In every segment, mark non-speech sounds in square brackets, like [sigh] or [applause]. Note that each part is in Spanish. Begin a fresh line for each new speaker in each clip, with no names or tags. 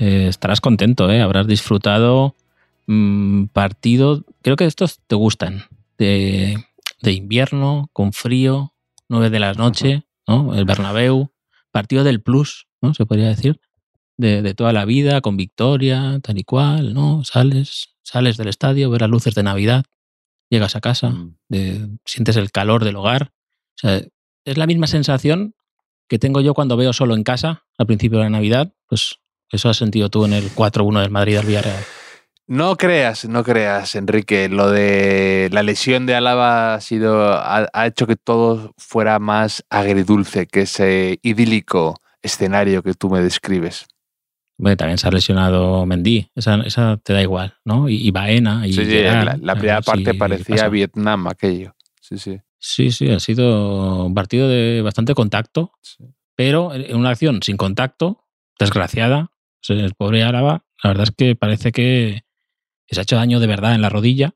Eh, estarás contento, ¿eh? Habrás disfrutado mm, partido, creo que estos te gustan, de, de invierno, con frío, 9 de la noche, ¿no? El Bernabéu, partido del plus, ¿no? Se podría decir, de, de toda la vida, con victoria, tal y cual, ¿no? Sales, sales del estadio, ves las luces de Navidad, llegas a casa,
Mm.
de- sientes el calor del hogar. O sea, es la misma sensación que tengo yo cuando veo solo en casa al principio de la Navidad. Pues eso has sentido tú en el 4-1 del Madrid al Villarreal.
No creas, no creas, Enrique. Lo de la lesión de Álava ha sido ha, ha hecho que todo fuera más agridulce que ese idílico escenario que tú me describes.
Bueno, también se ha lesionado Mendy, esa, esa te da igual, ¿no? Y, y Baena. Y
Sí, sí, la, la
a
primera parte parecía. Vietnam aquello. Sí, sí.
Sí, sí, ha sido un partido de bastante contacto,
Sí.
pero en una acción sin contacto, desgraciada. El pobre Álava, la verdad es que parece que se ha hecho daño de verdad en la rodilla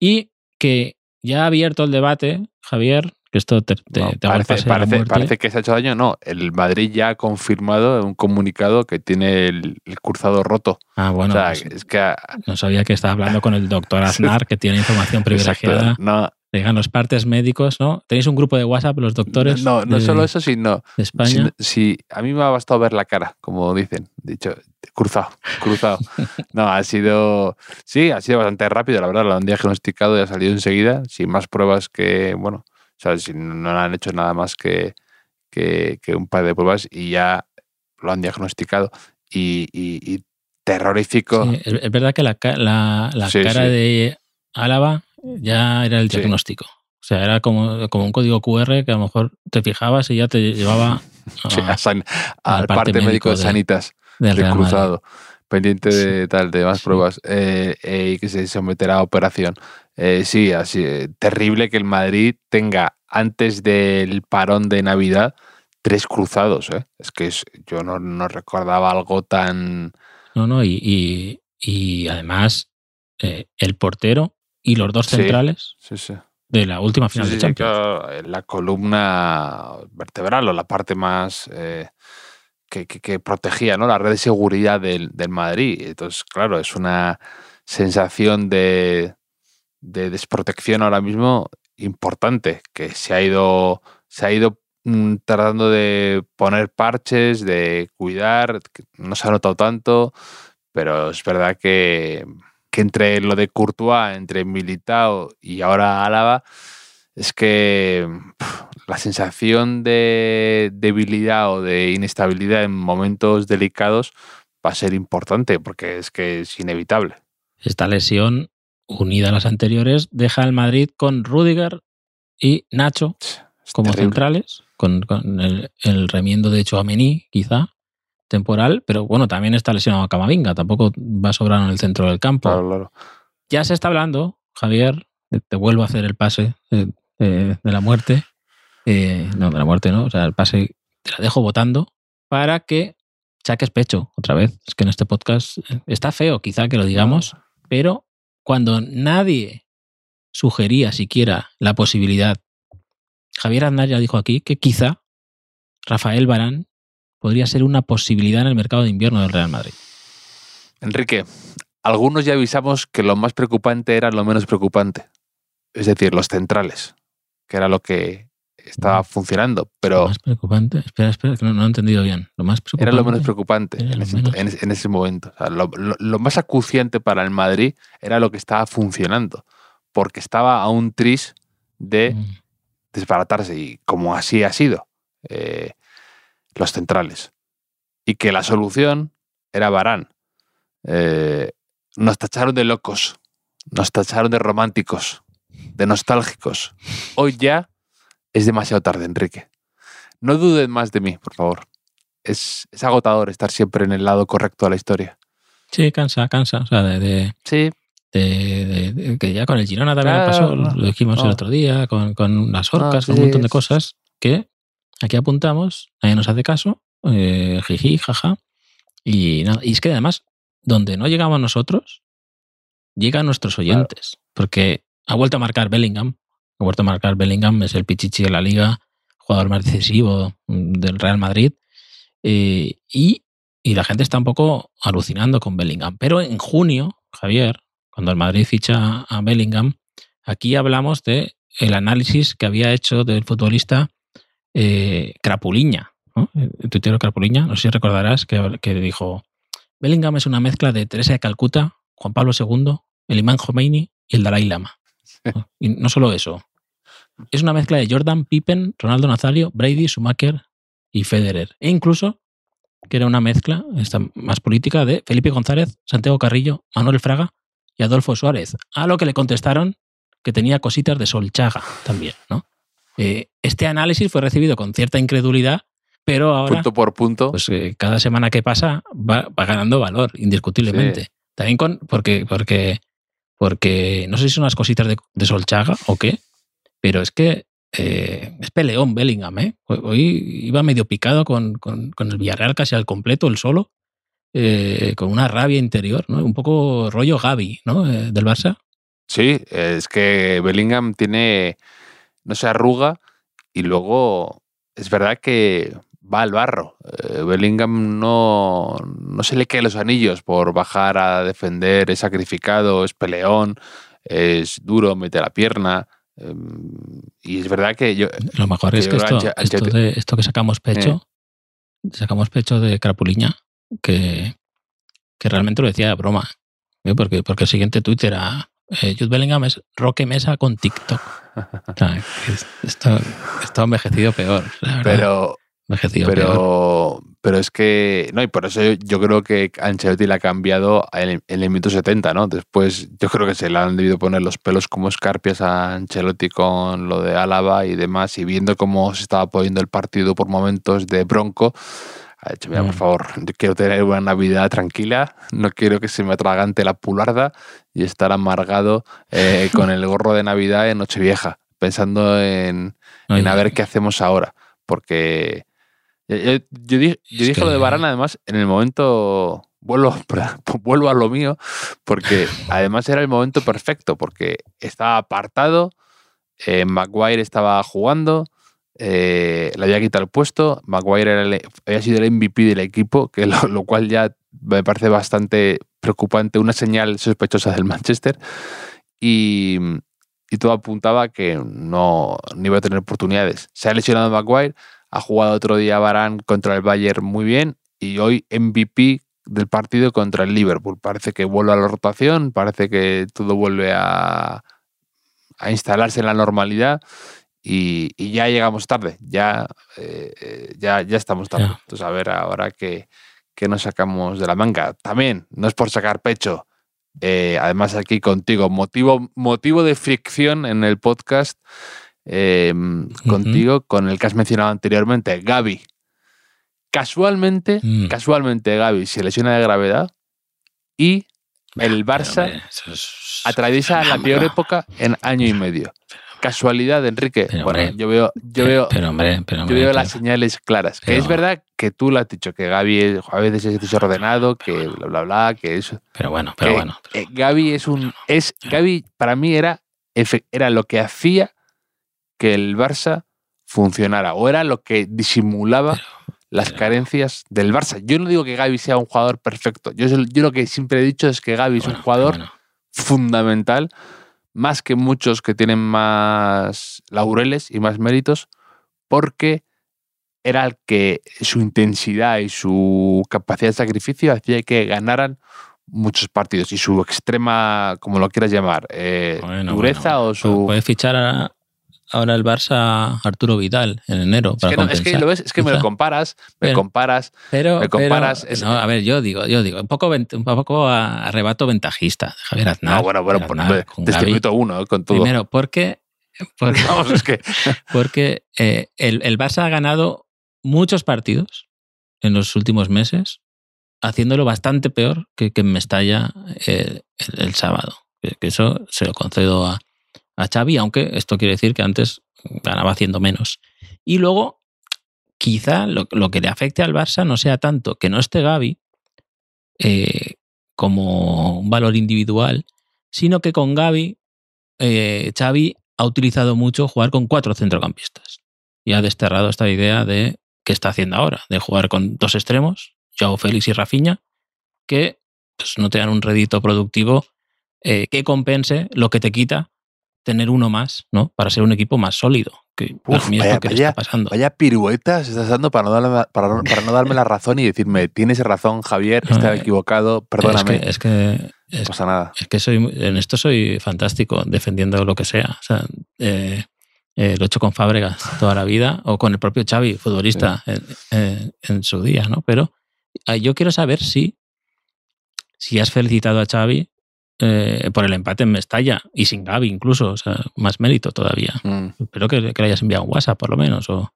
y que ya ha abierto el debate, Javier, que esto te, te-
No, parece, parece- parece que se ha hecho daño. No, el Madrid ya ha confirmado en un comunicado que tiene el, el cruzado roto.
Ah, bueno,
o sea,
pues
es que.
no sabía que estaba hablando con el doctor [laughs] Aznar, que tiene información privilegiada.
Exacto, no,
Digan los partes médicos, ¿no? ¿Tenéis un grupo de WhatsApp, los doctores?
no, no
de-
solo eso, sino
de España.
Si, si- a mí me ha bastado ver la cara, como dicen, dicho, cruzado, cruzado. [laughs] No, ha sido, sí, ha sido bastante rápido, la verdad, lo han diagnosticado y ha salido enseguida, sin más pruebas que, bueno, o sea, si no han hecho nada más que, que, que un par de pruebas y ya lo han diagnosticado. Y, y- y terrorífico.
Sí, es, verdad que la, la, la
Sí,
cara
sí.
de Álava ya era el
Sí.
diagnóstico. O sea, era como, como un código QR que a lo mejor te fijabas y ya te llevaba a- [laughs]
Sí, a San- al
parte
parte, médico de
de-
Sanitas.
del
cruzado, pendiente de tal, de más pruebas, eh, eh, y que se someterá a operación. Eh, sí, así, terrible que el Madrid tenga antes del parón de Navidad tres cruzados. Es que es- yo no, no recordaba algo tan...
No, no, y, y, y además el portero y los dos
Sí.
centrales
Sí, sí.
de la última
Sí,
final
sí,
de
sí,
Champions.
claro, la columna vertebral o la parte más eh, que, que- que protegía, ¿no? La red de seguridad del, del Madrid. Entonces, claro, es una sensación de, de desprotección ahora mismo importante, que se ha ido, se ha ido mm, tratando de poner parches, de cuidar, no se ha notado tanto, pero es verdad que, que entre lo de Courtois, entre Militao y ahora Álava, es que la sensación de debilidad o de inestabilidad en momentos delicados va a ser importante porque es que es inevitable.
Esta lesión, unida a las anteriores, deja al Madrid con Rudiger y Nacho
Es
como
terrible.
centrales, con, con el, el remiendo de Chouameni, quizá, temporal, pero bueno, también está lesionado Camavinga, tampoco va a sobrar en el centro del campo.
Claro, claro.
Ya se está hablando, Javier, te, vuelvo a hacer el pase de, de- de la muerte. Eh, no, de la muerte no, o sea, el pase te la dejo votando para que saques pecho otra vez. Es que en este podcast eh, está feo, quizá que lo digamos, pero cuando nadie sugería siquiera la posibilidad, Javier Aznar ya dijo aquí que quizá Rafael Barán podría ser una posibilidad en el mercado de invierno del Real Madrid.
Enrique, algunos ya avisamos que lo más preocupante era lo menos preocupante. Es decir, los centrales, que era lo que estaba funcionando,
Lo
pero
más preocupante, espera, espera, que no, no lo he entendido bien. Lo más preocupante.
era lo menos preocupante en
lo
ese,
menos-
en ese- en ese momento. O sea, lo, lo- lo más acuciante para el Madrid era lo que estaba funcionando, porque estaba a un tris de
Mm.
desbaratarse y como así ha sido eh, los centrales. Y que la solución era Barán. Eh, nos tacharon de locos, nos tacharon de románticos, de nostálgicos. Hoy ya es demasiado tarde, Enrique. No duden más de mí, por favor. Es, es agotador estar siempre en el lado correcto de la historia.
Sí, cansa, cansa. O sea, de, de-
Sí,
de- de- de- que ya con el Girona también
Claro,
pasó,
no,
lo dijimos el otro día, con, con las orcas,
No,
con un montón de cosas que aquí apuntamos, nadie nos hace caso, eh, jiji, jaja. Y, nada, y es que además, donde no llegamos nosotros, llegan nuestros oyentes. Porque ha vuelto a marcar Bellingham. Ha vuelto a marcar Bellingham, es el pichichi de la liga, jugador más decisivo mm, del Real Madrid. Eh, y, y la gente está un poco alucinando con Bellingham. Pero en junio, Javier, cuando el Madrid ficha a Bellingham, aquí hablamos de el análisis que había hecho del futbolista eh, Crapuliña, ¿no? el tuitero Crapuliña, no sé si recordarás que, que dijo, Bellingham es una mezcla de Teresa de Calcuta, Juan Pablo II, el imán Khomeini y el Dalai Lama. Y no solo eso, es una mezcla de Jordan, Pippen, Ronaldo Nazario, Brady, Schumacher y Federer. E incluso que era una mezcla, esta más política, de Felipe González, Santiago Carrillo, Manuel Fraga y Adolfo Suárez. A lo que le contestaron que tenía cositas de Solchaga también, ¿no? Eh, este análisis fue recibido con cierta incredulidad, pero ahora,
punto por punto.
pues eh, cada semana que pasa va, va ganando valor, indiscutiblemente. También con, porque, porque, porque no sé si son las cositas de, de Solchaga o qué, pero es que eh, es peleón Bellingham, ¿eh? Hoy- Hoy iba medio picado con, con- con el Villarreal casi al completo, el solo, eh, con una rabia interior, ¿no? Un poco rollo Gaby, ¿no? Eh, del Barça.
Sí, es que Bellingham tiene, no se arruga y luego es verdad que va al barro. Eh, Bellingham no, no se le caen los anillos por bajar a defender, es sacrificado, es peleón, es duro, mete la pierna. eh, y es verdad que yo,
Lo mejor
Que
es que esto, esto,
Ancelotti-
de, esto que sacamos pecho, sacamos pecho de Crapuliña, que, que realmente lo decía de broma. ¿eh? Porque, porque el siguiente tuit era eh, Jude Bellingham es Roque Mesa con TikTok. O sea, que es- esto, esto ha envejecido peor, la verdad.
pero,
envejecido peor.
pero, pero es que, no, y por eso yo, creo que Ancelotti le ha cambiado en, en el minuto 70, ¿no? Después yo creo que se le han debido poner los pelos como escarpias a Ancelotti con lo de Álava y demás, y viendo cómo se estaba poniendo el partido por momentos de bronco, ha dicho, mira, por
Mm.
favor, yo quiero tener una Navidad tranquila, no quiero que se me atragante la pularda y estar amargado eh, con el gorro de Navidad en Nochevieja, pensando en, en a ver qué hacemos ahora. Porque yo, yo- yo dije lo de Varane, además, en el momento. Vuelvo, [laughs] vuelvo a lo mío, porque además era el momento perfecto, porque estaba apartado, eh, Maguire estaba jugando, eh, le había quitado el puesto, Maguire era había sido el MVP del equipo, [laughs] que lo, cual ya me parece bastante preocupante, una señal sospechosa del Manchester, y, y todo apuntaba que no, no iba a tener oportunidades. Se ha lesionado Maguire, ha jugado otro día Barán contra el Bayern muy bien y hoy MVP del partido contra el Liverpool. Parece que vuelve a la rotación, parece que todo vuelve a, a instalarse en la normalidad y, y ya llegamos tarde, ya, eh, eh, ya, ya estamos tarde. Entonces, a ver ahora qué, qué nos sacamos de la manga. También, no es por sacar pecho, eh, además aquí contigo, motivo, motivo de fricción en el podcast eh, contigo, con el que has mencionado anteriormente, Gaby. Casualmente,
Mm.
casualmente Gaby se lesiona de gravedad y el
Pero,
Barça
hombre, eso es-
atraviesa la peor época en año y medio. [laughs] Casualidad, Enrique.
Pero,
bueno,
hombre,
yo veo, yo veo,
pero, hombre, pero,
yo veo las señales claras. Que es verdad que tú lo has dicho, que Gaby es- a veces es desordenado, que
bueno.
bla, bla, bla, que eso.
pero bueno, pero bueno.
eh, Gaby es un. Es, Gaby para mí era, era lo que hacía que el Barça funcionara, o era lo que disimulaba las carencias del Barça. Yo no digo que Gaby sea un jugador perfecto. Yo, yo lo que siempre he dicho es que Gaby es un jugador
bueno.
fundamental, más que muchos que tienen más laureles y más méritos, porque era el que su intensidad y su capacidad de sacrificio hacía que ganaran muchos partidos. Y su extrema, como lo quieras llamar, eh,
Bueno,
dureza
bueno,
o su...
Puede fichar a- ahora el Barça Arturo Vidal en enero
Es
para
que, no, es que lo ves, es que me lo comparas, me
Pero-
comparas.
Pero,
me comparas,
pero-
es-
no, a ver, yo digo, yo digo, un poco, un poco a- arrebato ventajista Javier Aznar.
No, bueno, bueno, por-
con
desde el minuto uno, eh, con todo.
Primero, porque, porque, [laughs]
Vamos, es que [laughs]
porque eh, el, el Barça ha ganado muchos partidos en los últimos meses, haciéndolo bastante peor que, que en Mestalla eh, el, el sábado. Que, que eso se lo concedo a, a Xavi, aunque esto quiere decir que antes ganaba haciendo menos. Y luego, quizá lo, que le afecte al Barça no sea tanto que no esté Gavi eh, como un valor individual, sino que con Gavi eh, Xavi ha utilizado mucho jugar con cuatro centrocampistas y ha desterrado esta idea de que está haciendo ahora, de jugar con dos extremos, Joao Félix y Rafinha, que pues, no te dan un rédito productivo eh, que compense lo que te quita tener uno más, ¿no? Para ser un equipo más sólido. Que para
Uf,
mí es
vaya-
lo que
vaya-
está pasando.
vaya piruetas estás dando para no, darme, para, no- para no darme la razón y decirme, tienes razón, Javier, estaba
Eh,
equivocado, perdóname.
Es que, es que,
no
es-
pasa nada.
es que soy, en esto soy fantástico, defendiendo lo que sea. O sea, eh, eh, lo he hecho con Fábregas toda la vida, o con el propio Xavi, futbolista, en, en- en su día, ¿no? Pero ah, yo quiero saber si, si has felicitado a Xavi eh, por el empate en Mestalla, y sin Gavi incluso, o sea, más mérito todavía.
Mm.
Espero que, que le hayas enviado un WhatsApp, por lo menos, o,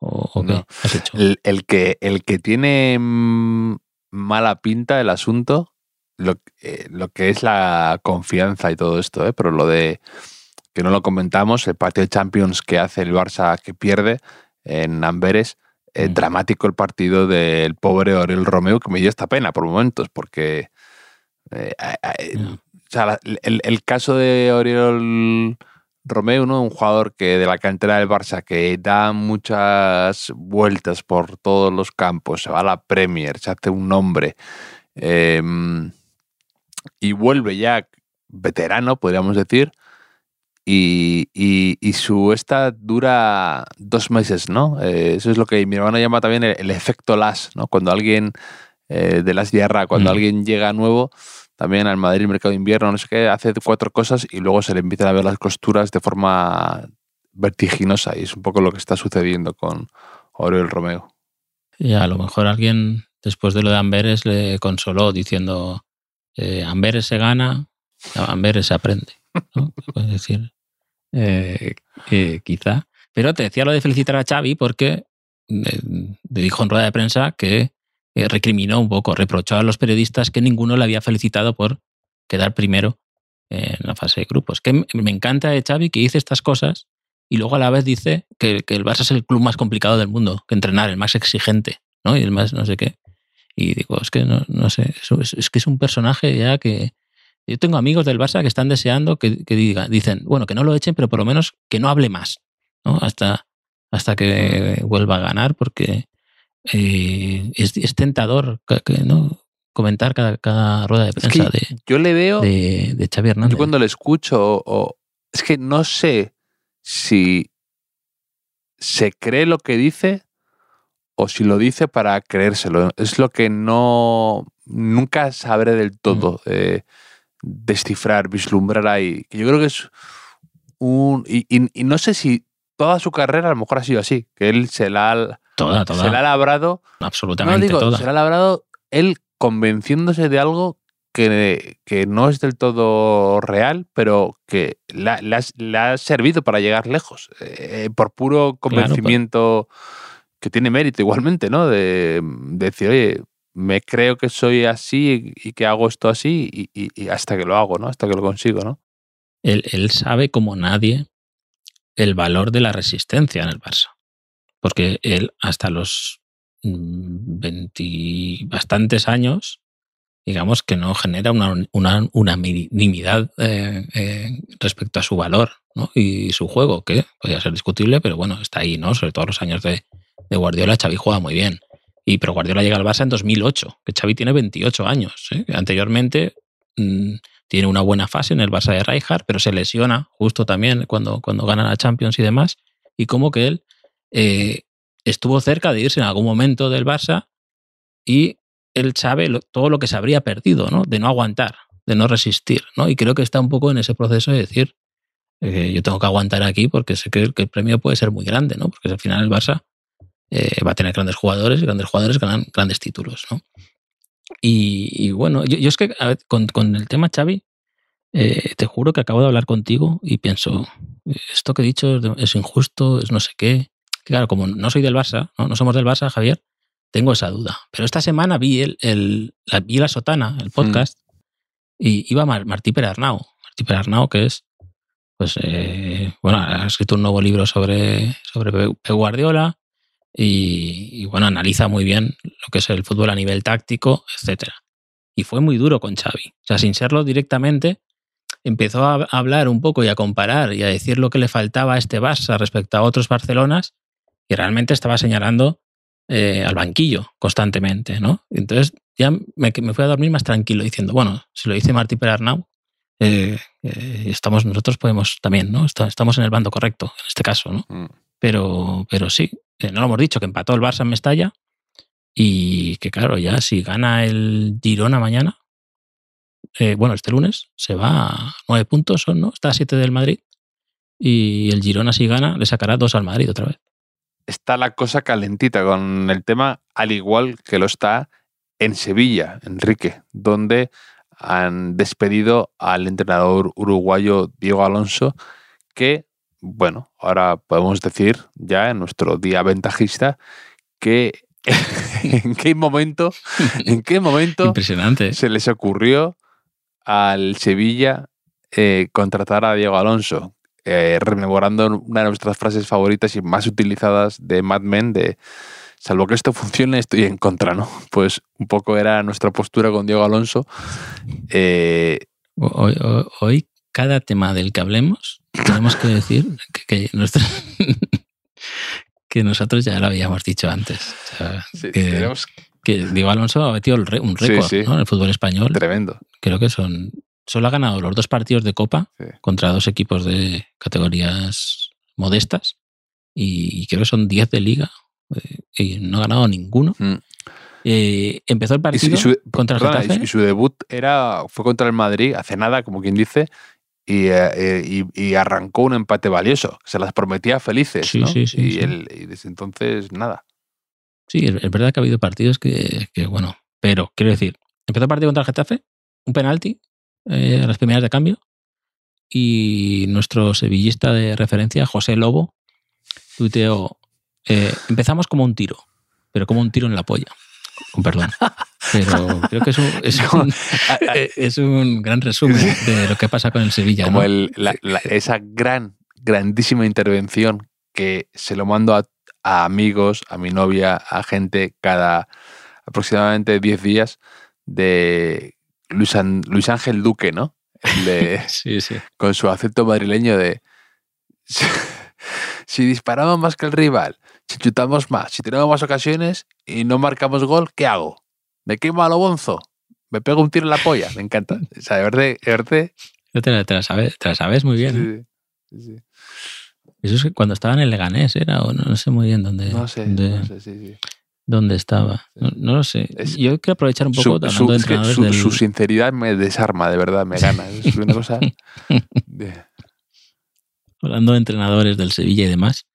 o, o qué
No.
has hecho.
El, el que, el que tiene mm, mala pinta el asunto, lo, eh, lo que es la confianza y todo esto, ¿eh? pero lo de que no lo comentamos, el partido de Champions que hace el Barça que pierde en Amberes, eh,
Mm.
dramático el partido del pobre Oriol Romeo, que me dio esta pena por momentos, porque eh, o sea, el, el caso de Oriol Romeo, ¿no? un jugador que de la cantera del Barça que da muchas vueltas por todos los campos, se va a la Premier, se hace un nombre eh, y vuelve ya veterano, podríamos decir, y, y- y su esta dura dos meses, ¿no? Eh, eso es lo que mi hermano llama también el, el efecto LAS, ¿no? Cuando alguien eh, de las Diarra, cuando
Mm.
alguien llega nuevo, también al Madrid Mercado de Invierno, no sé qué, hace cuatro cosas y luego se le empiezan a ver las costuras de forma vertiginosa y es un poco lo que está sucediendo con Oriol Romeo.
Y a lo mejor alguien, después de lo de Amberes, le consoló diciendo, eh, Amberes se gana, Amberes se aprende. ¿no? [laughs] Puedes decir, eh, quizá. Pero te decía lo de felicitar a Xavi porque le dijo en rueda de prensa que eh, recriminó un poco, reprochó a los periodistas que ninguno le había felicitado por quedar primero en la fase de grupos. Que me encanta de Xavi que dice estas cosas y luego a la vez dice que, el Barça es el club más complicado del mundo que entrenar, el más exigente, ¿no? Y el más no sé qué. Y digo, es que no, no sé, es que es un personaje ya que... Yo tengo amigos del Barça que están deseando que, que diga, dicen, bueno, que no lo echen, pero por lo menos que no hable más, ¿no? Hasta, hasta que vuelva a ganar, porque eh, es, es tentador ¿no? comentar cada, cada rueda de
Es
prensa
que yo le veo...
de, de, de Xavi Hernández.
Yo cuando le escucho, o- o- es que no sé si se cree lo que dice o si lo dice para creérselo. Es lo que no nunca sabré del todo eh, descifrar, vislumbrar ahí. Que yo creo que es un y, y- y no sé si toda su carrera a lo mejor ha sido así, que él se la ha,
Toda, toda.
se la ha labrado
absolutamente
no digo,
toda.
se la ha labrado él convenciéndose de algo que, que no es del todo real, pero que le ha, servido para llegar lejos, eh, por puro convencimiento que tiene mérito igualmente, ¿no? De, de decir, oye, me creo que soy así y que hago esto así y, y- y hasta que lo hago, ¿no? Hasta que lo consigo, ¿no?
Él, él sabe como nadie el valor de la resistencia en el Barça. Porque él, hasta los mm, 20 bastantes años, digamos que no genera una, una unanimidad eh, eh, respecto a su valor y su juego, que podría ser discutible, pero bueno, está ahí, ¿no? Sobre todo los años de, de Guardiola, Xavi juega muy bien. Y pero Guardiola llega al Barça en 2008, que Xavi tiene 28 años. ¿eh? Anteriormente mm, tiene una buena fase en el Barça de Rijkaard, pero se lesiona justo también cuando, cuando gana la Champions y demás. Y como que él eh, estuvo cerca de irse en algún momento del Barça y él sabe todo lo que se habría perdido, ¿no? De no aguantar, de no resistir, ¿no? Y creo que está un poco en ese proceso de decir, eh, yo tengo que aguantar aquí porque sé que, el premio puede ser muy grande, ¿no? Porque al final el Barça eh, va a tener grandes jugadores y grandes jugadores ganan grandes títulos, ¿no? Y, bueno, yo, es que con, el tema Xavi, eh, te juro que acabo de hablar contigo y pienso, esto que he dicho es, injusto, es no sé qué. Claro, como no soy del Barça, ¿no? no somos del Barça, Javier, tengo esa duda. Pero esta semana vi, el, la, vi la sotana, el mm. podcast, y iba Martí Perarnau. Martí Perarnau, que es, pues, eh, bueno, ha escrito un nuevo libro sobre, sobre Guardiola y, bueno, analiza muy bien lo que es el fútbol a nivel táctico, etcétera. Y fue muy duro con Xavi. O sea, sin serlo directamente, empezó a hablar un poco y a comparar y a decir lo que le faltaba a este Barça respecto a otros Barcelonas y realmente estaba señalando eh, al banquillo constantemente, ¿no? Entonces ya me, fui a dormir más tranquilo diciendo, bueno, si lo dice Martí Perarnau, eh, eh, estamos, nosotros podemos también, ¿no? Estamos en el bando correcto, en este caso, ¿no? Mm. Pero, pero sí, no lo hemos dicho, que empató el Barça en Mestalla y que claro, ya si gana el Girona mañana, bueno, este lunes, se va a nueve puntos, ¿no? Está a siete del Madrid y el Girona si gana le sacará dos al Madrid otra vez
está la cosa calentita con el tema, al igual que lo está en Sevilla, Enrique, donde han despedido al entrenador uruguayo Diego Alonso, que, bueno, ahora podemos decir ya en nuestro día ventajista que [laughs] en qué momento, en qué momento
Impresionante.
se les ocurrió al Sevilla eh, contratar a Diego Alonso, eh, rememorando una de nuestras frases favoritas y más utilizadas de Mad Men, de salvo que esto funcione, estoy en contra, ¿no? Pues un poco era nuestra postura con Diego Alonso.
Eh, hoy, cada tema del que hablemos, tenemos que decir que, que, [laughs] nosotros ya lo habíamos dicho antes. que, Diego Alonso ha metido un récord en el fútbol español.
Tremendo.
Creo que son solo ha ganado los dos partidos de Copa contra dos equipos de categorías modestas y creo que son 10 de liga eh, y no ha ganado ninguno. Mm. Eh, empezó el partido contra el Getafe.
Y su debut era, fue contra el Madrid hace nada, como quien dice, y, eh, arrancó un empate valioso. Se las prometía felices. ¿no? y, y, desde entonces, nada.
Sí, es, verdad que ha habido partidos que, que, bueno, pero quiero decir, empezó el partido contra el Getafe, un penalti, eh, a las primeras de cambio. Y nuestro sevillista de referencia, José Lobo, tuiteó, eh, empezamos como un tiro, pero como un tiro en la polla. Con perdón. [laughs] Pero creo que es un, es un, gran resumen de lo que pasa con el Sevilla.
Como esa gran, grandísima intervención que se lo mando a, a amigos, a mi novia, a gente cada aproximadamente 10 días de Luis, Ángel Duque, ¿no? [laughs]
sí, sí.
Con su acento madrileño de si disparamos más que el rival, si chutamos más, si tenemos más ocasiones y no marcamos gol, ¿qué hago? ¿Me quemo a lo bonzo? ¿Me pego un tiro en la polla? Me encanta. [laughs] O sea, de verdad, de
Te la, sabes, te la sabes muy bien. Sí, sí, Eso es que cuando estaba en el Leganés era, o no, sé muy bien dónde.
No sé, no sé, sí, sí
dónde estaba. No, lo sé. Yo quiero aprovechar un poco
su, su, su, sinceridad me desarma, de verdad, me gana. Es una cosa. [laughs]
Hablando de entrenadores del Sevilla y demás,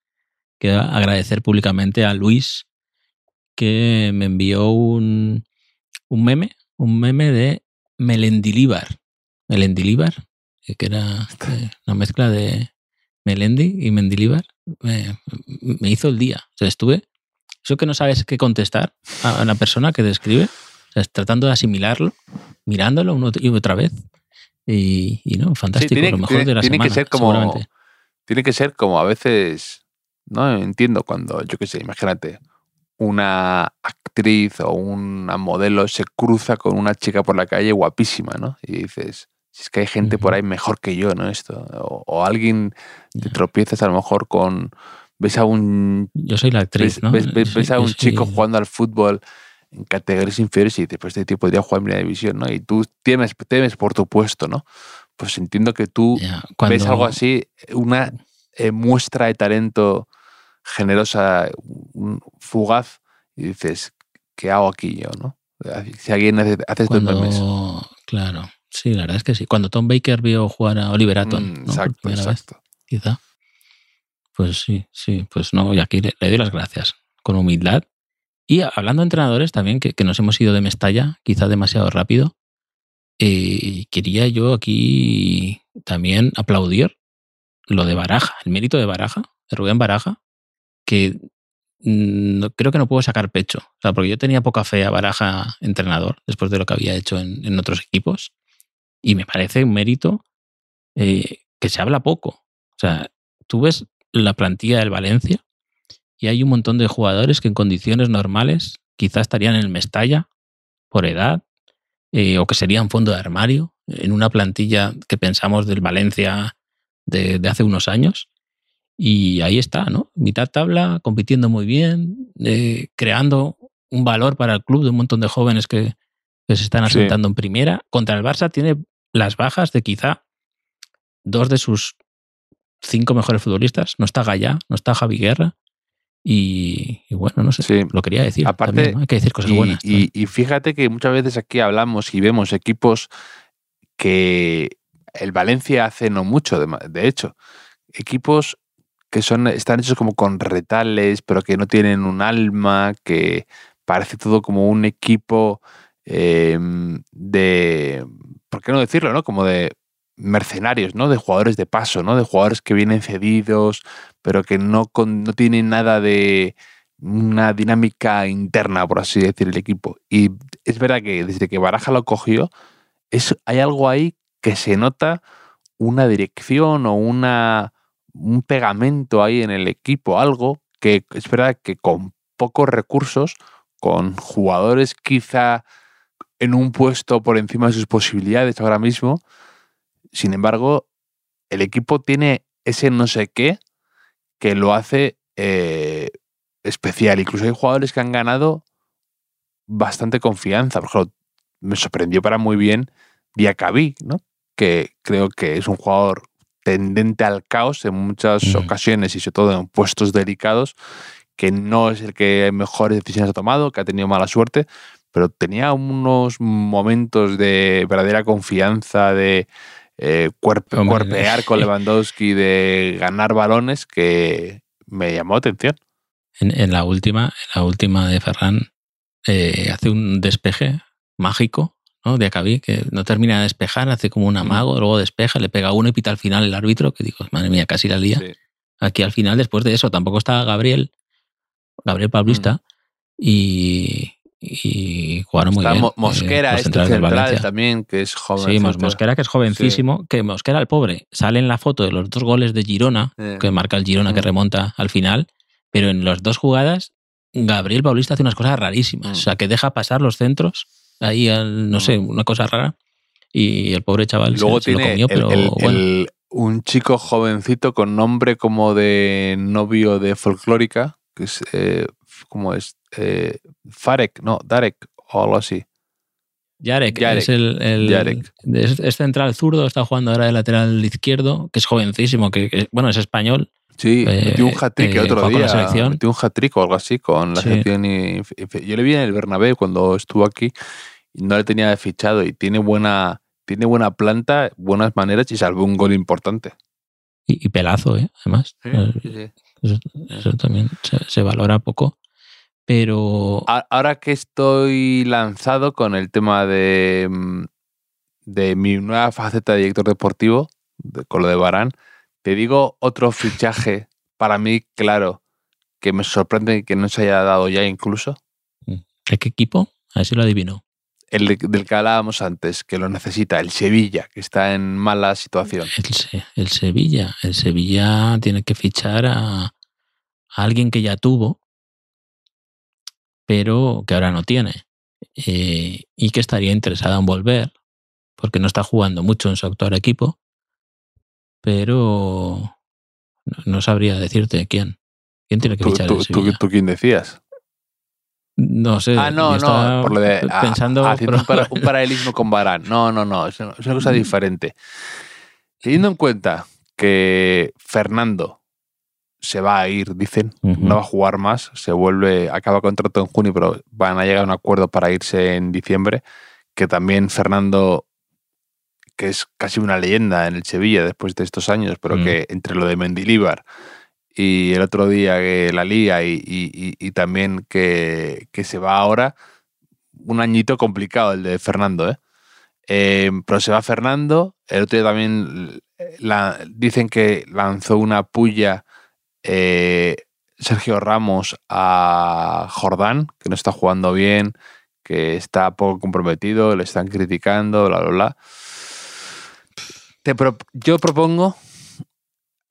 quiero agradecer públicamente a Luis que me envió un, un meme, un meme de Melendilíbar. Melendilíbar, que era eh, una mezcla de Melendi y Mendilíbar. Me, me hizo el día. O sea, estuve eso que no sabes qué contestar a la persona que describe, tratando de asimilarlo, mirándolo una y otra vez. Y, no, fantástico, lo mejor de la tiene que ser como,
Tiene que ser como a veces, no entiendo cuando, yo qué sé, imagínate, una actriz o una modelo se cruza con una chica por la calle guapísima, ¿no? Y dices, si es que hay gente por ahí mejor que yo, ¿no? Esto. O, alguien te tropiezas a lo mejor con ves a un.
Yo soy la actriz,
¿no? Ves, a un chico jugando al fútbol en categorías inferiores y después este tipo podría jugar en primera división, ¿no? Y tú temes, temes por tu puesto, ¿no? Pues entiendo que tú ves algo así, una eh, muestra de talento generosa, fugaz, y dices, ¿qué hago aquí yo, no? Si alguien hace, hace esto en.
Cuando, claro, sí, la verdad es que sí. Cuando Tom Baker vio jugar a Oliver Atom,
Mm,
¿no?
Exacto,
primera vez,
exacto.
quizá. Pues sí, sí, pues no, y aquí le, le doy las gracias, con humildad. Y hablando de entrenadores también, que, que nos hemos ido de Mestalla, quizá demasiado rápido, eh, quería yo aquí también aplaudir lo de Baraja, el mérito de Baraja, de Rubén Baraja, que no- creo que no puedo sacar pecho. O sea, porque yo tenía poca fe a Baraja entrenador, después de lo que había hecho en, en otros equipos, y me parece un mérito eh, que se habla poco. O sea, tú ves la plantilla del Valencia y hay un montón de jugadores que en condiciones normales quizás estarían en el Mestalla por edad eh, o que serían fondo de armario en una plantilla que pensamos del Valencia de, de hace unos años. Y ahí está, ¿no? Mitad tabla, compitiendo muy bien, eh, creando un valor para el club de un montón de jóvenes que, que se están
Sí.
asentando en primera. Contra el Barça tiene las bajas de quizá dos de sus cinco mejores futbolistas. No está Gallá, no está Javi Guerra. Y, y bueno, no sé,
Sí.
lo quería decir.
Aparte,
también, ¿no? Hay que decir cosas
Y,
buenas.
y- y fíjate que muchas veces aquí hablamos y vemos equipos que el Valencia hace no mucho, de, hecho, equipos que son están hechos como con retales, pero que no tienen un alma, que parece todo como un equipo eh, de, ¿por qué no decirlo, no? Como de mercenarios, ¿no? De jugadores de paso, ¿no? De jugadores que vienen cedidos, pero que no, con- no tienen nada de una dinámica interna, por así decir, el equipo. Y es verdad que desde que Baraja lo cogió, es, hay algo ahí que se nota una dirección o una, un pegamento ahí en el equipo, algo que es verdad que con pocos recursos, con jugadores quizá en un puesto por encima de sus posibilidades ahora mismo, sin embargo, el equipo tiene ese no sé qué que lo hace eh, especial. Incluso hay jugadores que han ganado bastante confianza. Por ejemplo, me sorprendió para muy bien Diacabí, ¿no? que creo que es un jugador tendente al caos en muchas
Mm.
ocasiones y sobre todo en puestos delicados, que no es el que mejores decisiones ha tomado, que ha tenido mala suerte, pero tenía unos momentos de verdadera confianza, de eh, cuerpe-
Hombre,
cuerpear con Lewandowski, de ganar balones, que me llamó la atención.
En, en la última, en la última de Ferran, eh, hace un despeje mágico, ¿no? De Acabí, que no termina de despejar, hace como un amago, luego despeja, le pega uno y pita al final el árbitro, que digo, madre mía, casi la lía.
Sí.
Aquí al final, después de eso, tampoco está Gabriel, Gabriel Paulista, y, y jugaron muy
Está
bien. Eh,
Mosquera,
los
este central también, que es joven.
Sí, Mos- Mosquera, que es jovencísimo, que Mosquera, el pobre, sale en la foto de los dos goles de Girona,
Eh.
que marca el Girona que
Mm.
remonta al final, pero en las dos jugadas, Gabriel Paulista hace unas cosas rarísimas.
Mm.
O sea, que deja pasar los centros, ahí, al- no sé, una cosa rara, y el pobre chaval
Luego
se, se lo
tiene
comió,
el-
pero
el-
bueno.
el- un chico jovencito con nombre como de novio de folclórica, que es, eh, ¿cómo es? Eh, Farek, no, Darek, o algo así.
Yarek,
Yarek,
es el, el-
Yarek.
Es, es central zurdo, está jugando ahora de lateral izquierdo, que es jovencísimo, que, que- bueno, es español.
Sí,
Eh,
metió un hat-trick
eh,
otro día. Metió un hat-trick o algo así con la
Sí.
selección. Y, y- yo le vi en el Bernabéu cuando estuvo aquí y no le tenía fichado y tiene buena, tiene buena planta, buenas maneras y salvó un gol importante.
Y, y pelazo, ¿eh? además. Eh, Eso, eso también se, se valora poco. Pero
Ahora que estoy lanzado con el tema de, mm, de mi nueva faceta de director deportivo, de- con lo de Barán, te digo otro fichaje para mí claro que me sorprende que no se haya dado ya incluso.
¿de qué equipo? A ver si lo adivino.
El de- del que hablábamos antes, que lo necesita, el Sevilla, que está en mala situación.
El, el Sevilla. El Sevilla tiene que fichar a, a alguien que ya tuvo, pero que ahora no tiene. Eh, y que estaría interesado en volver, porque no está jugando mucho en su actual equipo, pero no, no sabría decirte quién. ¿Quién tiene que
¿Tú,
fichar
tú-
el
tú- tú quién decías?
No sé.
Ah, no, no, por lo de ah,
pensando
haciendo un, para- un paralelismo con Barán. No, no, no, es una es una cosa [laughs] diferente. Teniendo en cuenta que Fernando se va a ir, dicen, no va a jugar más, se vuelve, acaba contrato en junio, pero van a llegar a un acuerdo para irse en diciembre, que también Fernando, que es casi una leyenda en el Sevilla después de estos años, pero
Mm.
que entre lo de Mendilíbar y el otro día que la lía y, y- y- y también que, que se va ahora, un añito complicado el de Fernando, ¿eh? Eh, pero se va Fernando, el otro día también la- dicen que lanzó una puya eh, Sergio Ramos a Jordán, que no está jugando bien, que está poco comprometido, le están criticando, bla, bla, bla. Te pro- yo propongo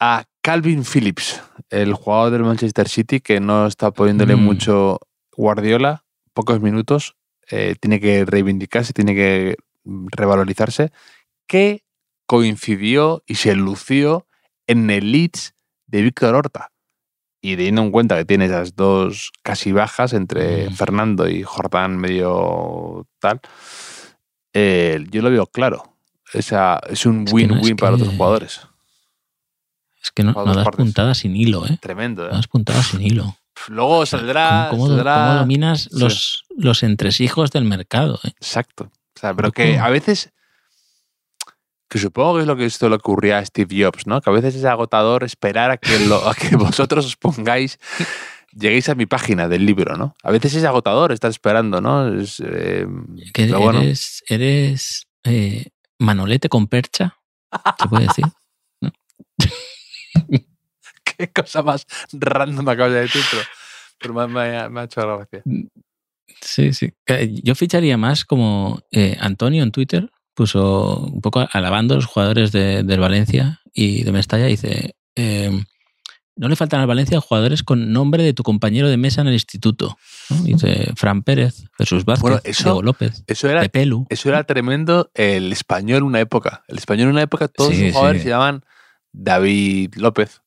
a Calvin Phillips, el jugador del Manchester City, que no está poniéndole
Mm.
mucho Guardiola, pocos minutos, eh, tiene que reivindicarse, tiene que revalorizarse, que coincidió y se lució en el Leeds de Víctor Horta. Y teniendo en cuenta que tiene esas dos casi bajas entre
Mm.
Fernando y Jordán medio tal, eh, yo lo veo claro. Esa, es un
no,
win-win para
que-
los jugadores.
Es que no, no das puntadas sin hilo, ¿eh?
Tremendo,
No
¿eh?
das puntadas sin hilo.
Luego saldrá.
¿Cómo,
saldrá-
cómo dominas
Sí.
los, los entresijos del mercado? ¿eh?
Exacto. O sea, pero que a veces. Que supongo que es lo que esto le ocurría a Steve Jobs, ¿no? Que a veces es agotador esperar a que, lo- a que [laughs] vosotros os pongáis. Lleguéis a mi página del libro, ¿no? A veces es agotador estar esperando, ¿no? Es, eh,
Que
pero bueno,
eres eh, manolete con percha, se puede decir. [laughs]
qué cosa más random acabas de decir, pero, pero me, me- me ha hecho gracia.
Sí, sí. Que Yo ficharía más como eh, Antonio en Twitter puso un poco alabando a los jugadores de, del Valencia y de Mestalla. Dice: eh, No le faltan al Valencia jugadores con nombre de tu compañero de mesa en el instituto. ¿no? Dice Fran Pérez, Jesús Vázquez,
Bueno, eso-
Diego López,
Eso era,
Pepelu.
eso era tremendo el español en una época. El español en una época, todos
Sí,
los jugadores
sí.
se llamaban David López,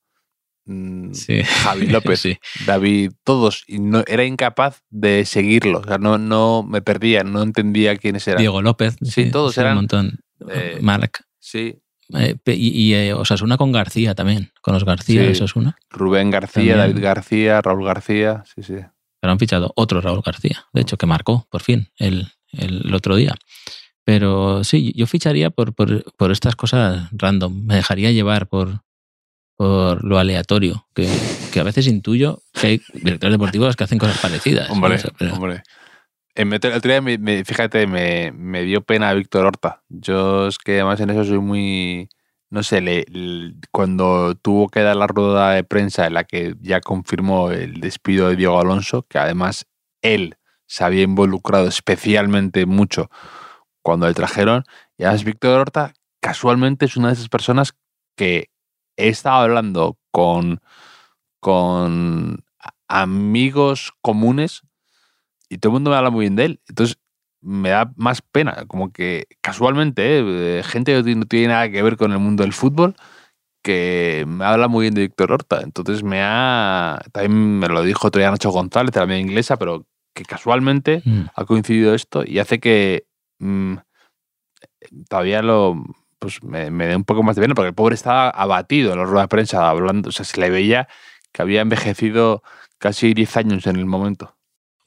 Sí.
Javi [laughs] López,
Sí.
David, todos. Y no, era incapaz de seguirlos. O sea, no, no me perdía, no entendía quiénes eran.
Diego López.
Sí, todos
un
eran,
montón.
eh,
Marc.
Sí.
Eh, y y eh, Osasuna con García también. Con los García
Sí.
Osasuna.
Rubén García,
También.
David García, Raúl García. Sí, sí.
Pero han fichado otro Raúl García, de hecho, que marcó por fin el, el otro día. Pero sí, yo ficharía por, por, por estas cosas random. Me dejaría llevar por, por lo aleatorio, que, que a veces intuyo que hay directores deportivos que hacen cosas parecidas. ¿no?
Hombre,
O sea, pero-
hombre. En el otro día, me- me- fíjate, me, me dio pena Víctor Horta. Yo es que además en eso soy muy... No sé, le- le- cuando tuvo que dar la rueda de prensa en la que ya confirmó el despido de Diego Alonso, que además él se había involucrado especialmente mucho cuando le trajeron, y además Víctor Horta casualmente es una de esas personas que he estado hablando con, con amigos comunes y todo el mundo me habla muy bien de él. Entonces me da más pena, como que casualmente, ¿eh? gente que no tiene nada que ver con el mundo del fútbol, que me habla muy bien de Víctor Horta. Entonces me ha. También me lo dijo otro día Nacho González, también inglesa, pero que casualmente
Mm.
ha coincidido esto y hace que mm, todavía lo. Pues me, me dé un poco más de pena, porque el pobre estaba abatido en la rueda de prensa, hablando, o sea, se le veía que había envejecido casi 10 años en el momento.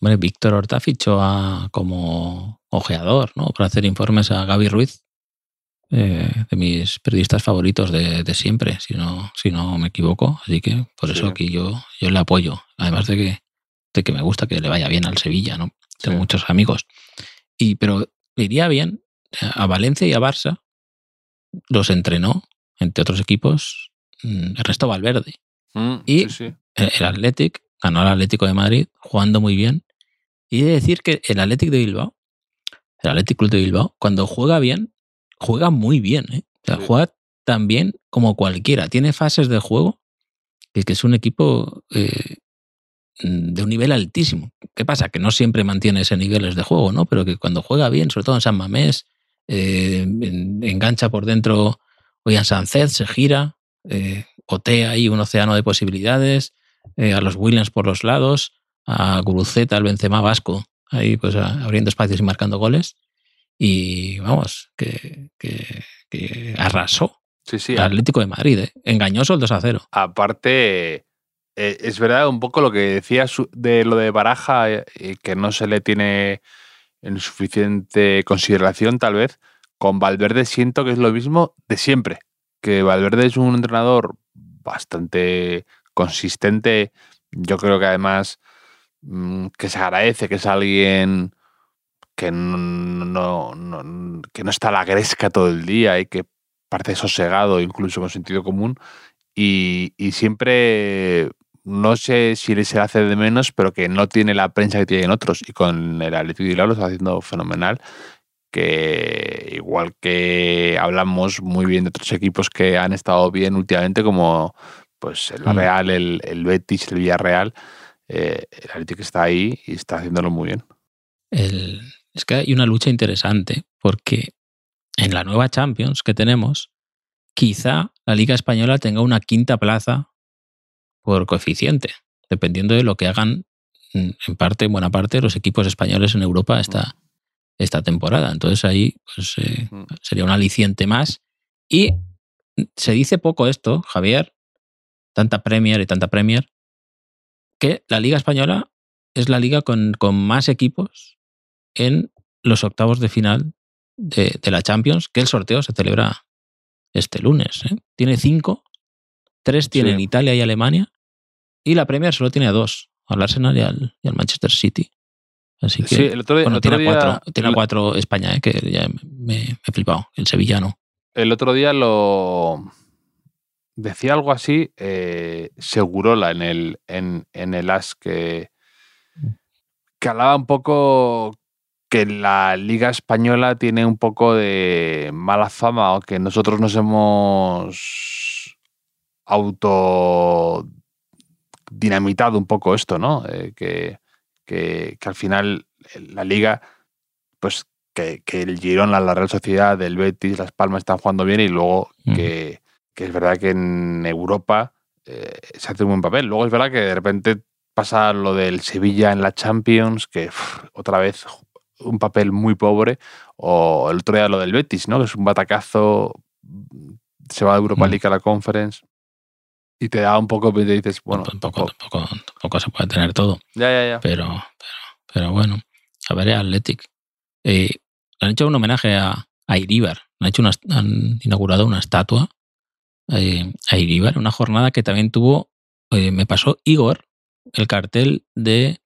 Hombre, Víctor Horta fichó a, como ojeador, ¿no? Para hacer informes a Gaby Ruiz, eh, de mis periodistas favoritos de, de siempre, si no, si no me equivoco. Así que por
Sí.
eso aquí yo, yo le apoyo. Además de que, de que me gusta que le vaya bien al Sevilla, ¿no? Tengo
Sí.
muchos amigos. Y, pero le iría bien a Valencia y a Barça. Los entrenó, entre otros equipos, mm, Ernesto Valverde.
Mm,
Y-
sí, sí.
El Athletic ganó al Atlético de Madrid jugando muy bien. Y he de decir que el Athletic de Bilbao, el Athletic Club de Bilbao, cuando juega bien, juega muy bien. ¿eh? O sea,
Sí.
juega tan bien como cualquiera. Tiene fases de juego que, que es un equipo eh, de un nivel altísimo. ¿Qué pasa? Que no siempre mantiene ese niveles de juego, ¿no? Pero que cuando juega bien, sobre todo en San Mamés, eh, en- engancha por dentro Oyan Sánchez, se gira, eh, otea ahí un océano de posibilidades, eh, a los Williams por los lados, a Guruceta, al Benzema vasco, ahí pues a- abriendo espacios y marcando goles. Y vamos, que, que- que arrasó
Sí, sí.
al Atlético de Madrid, ¿eh? engañoso el 2 a 0.
Aparte, es verdad un poco lo que decía de lo de Baraja, que no se le tiene en suficiente consideración tal vez. Con Valverde siento que es lo mismo de siempre, que Valverde es un entrenador bastante consistente, yo creo que además mm, que se agradece, que es alguien que no, que no está a la gresca todo el día y que parece sosegado, incluso con sentido común. Y, siempre, no sé si se le hace de menos, pero que no tiene la prensa que tienen otros. Y con el Atlético de lo está haciendo fenomenal. Que igual que hablamos muy bien de otros equipos que han estado bien últimamente, como pues el mm. Real, el, el Betis, el Villarreal, eh, el Atlético está ahí y está haciéndolo muy bien.
es que hay una lucha interesante porque en la nueva Champions que tenemos, quizá la Liga Española tenga una quinta plaza por coeficiente, dependiendo de lo que hagan mm, en parte, en buena parte, los equipos españoles en Europa esta, esta temporada. Entonces ahí pues, eh, sería un aliciente más. Y se dice poco esto, Javier, tanta Premier y tanta Premier, que la Liga Española es la liga con, con más equipos en los octavos de final de, la Champions, que el sorteo se celebra este lunes. ¿eh? Tiene cinco, tres tienen Italia y Alemania, y la Premier solo tiene dos, al Arsenal y al, Manchester City. Así que
el otro,
tiene, cuatro, tiene cuatro España, ¿eh? que ya me, he flipado, el sevillano.
El otro día lo decía algo así, eh, Segurola en el, en, en el As que, que hablaba un poco que la Liga Española tiene un poco de mala fama o que nosotros nos hemos auto dinamitado un poco esto, ¿no? Eh, que, que, al final la liga, pues que, el Girón, la Real Sociedad, el Betis, Las Palmas están jugando bien y luego que, es verdad que en Europa eh, se hace un buen papel. Luego es verdad que de repente pasa lo del Sevilla en la Champions, que otra vez un papel muy pobre, o el otro día lo del Betis, ¿no? Que es un batacazo, se va de Europa mm. League a la Conference y te da un poco, y dices, bueno.
Tampoco, tampoco, se puede tener todo.
Ya, ya, ya.
Pero, pero, pero bueno, a ver, Athletic. Eh, han hecho un homenaje a, a Iribar. Han, hecho una, han inaugurado una estatua eh, a Iribar, una jornada que también tuvo, eh, me pasó Igor, el cartel de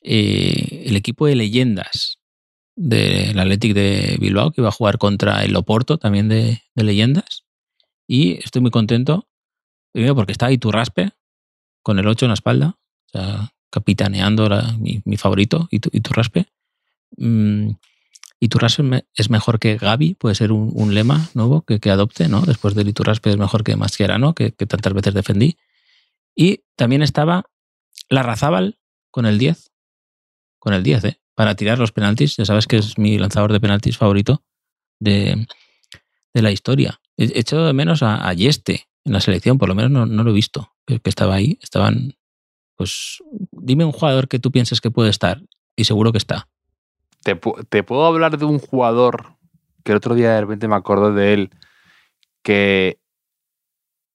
el equipo de leyendas del Athletic de Bilbao, que iba a jugar contra el Oporto, también de, leyendas. Y estoy muy contento, primero porque está Iturraspe, con el 8 en la espalda, capitaneando mi, favorito, Iturraspe. Mm, Iturraspe es mejor que Gaby, puede ser un, lema nuevo que, adopte, ¿no? Después del Iturraspe es mejor que Mascherano, que, tantas veces defendí. Y también estaba la Razábal con el 10. Con el 10, ¿eh? para tirar los penaltis. Ya sabes que es mi lanzador de penaltis favorito de, la historia. He hecho de menos a, Yeste en la selección, por lo menos no, lo he visto, que, estaba ahí. Estaban, pues, dime un jugador que tú pienses que puede estar y seguro que está.
Te, puedo hablar de un jugador que el otro día de repente me acuerdo de él, que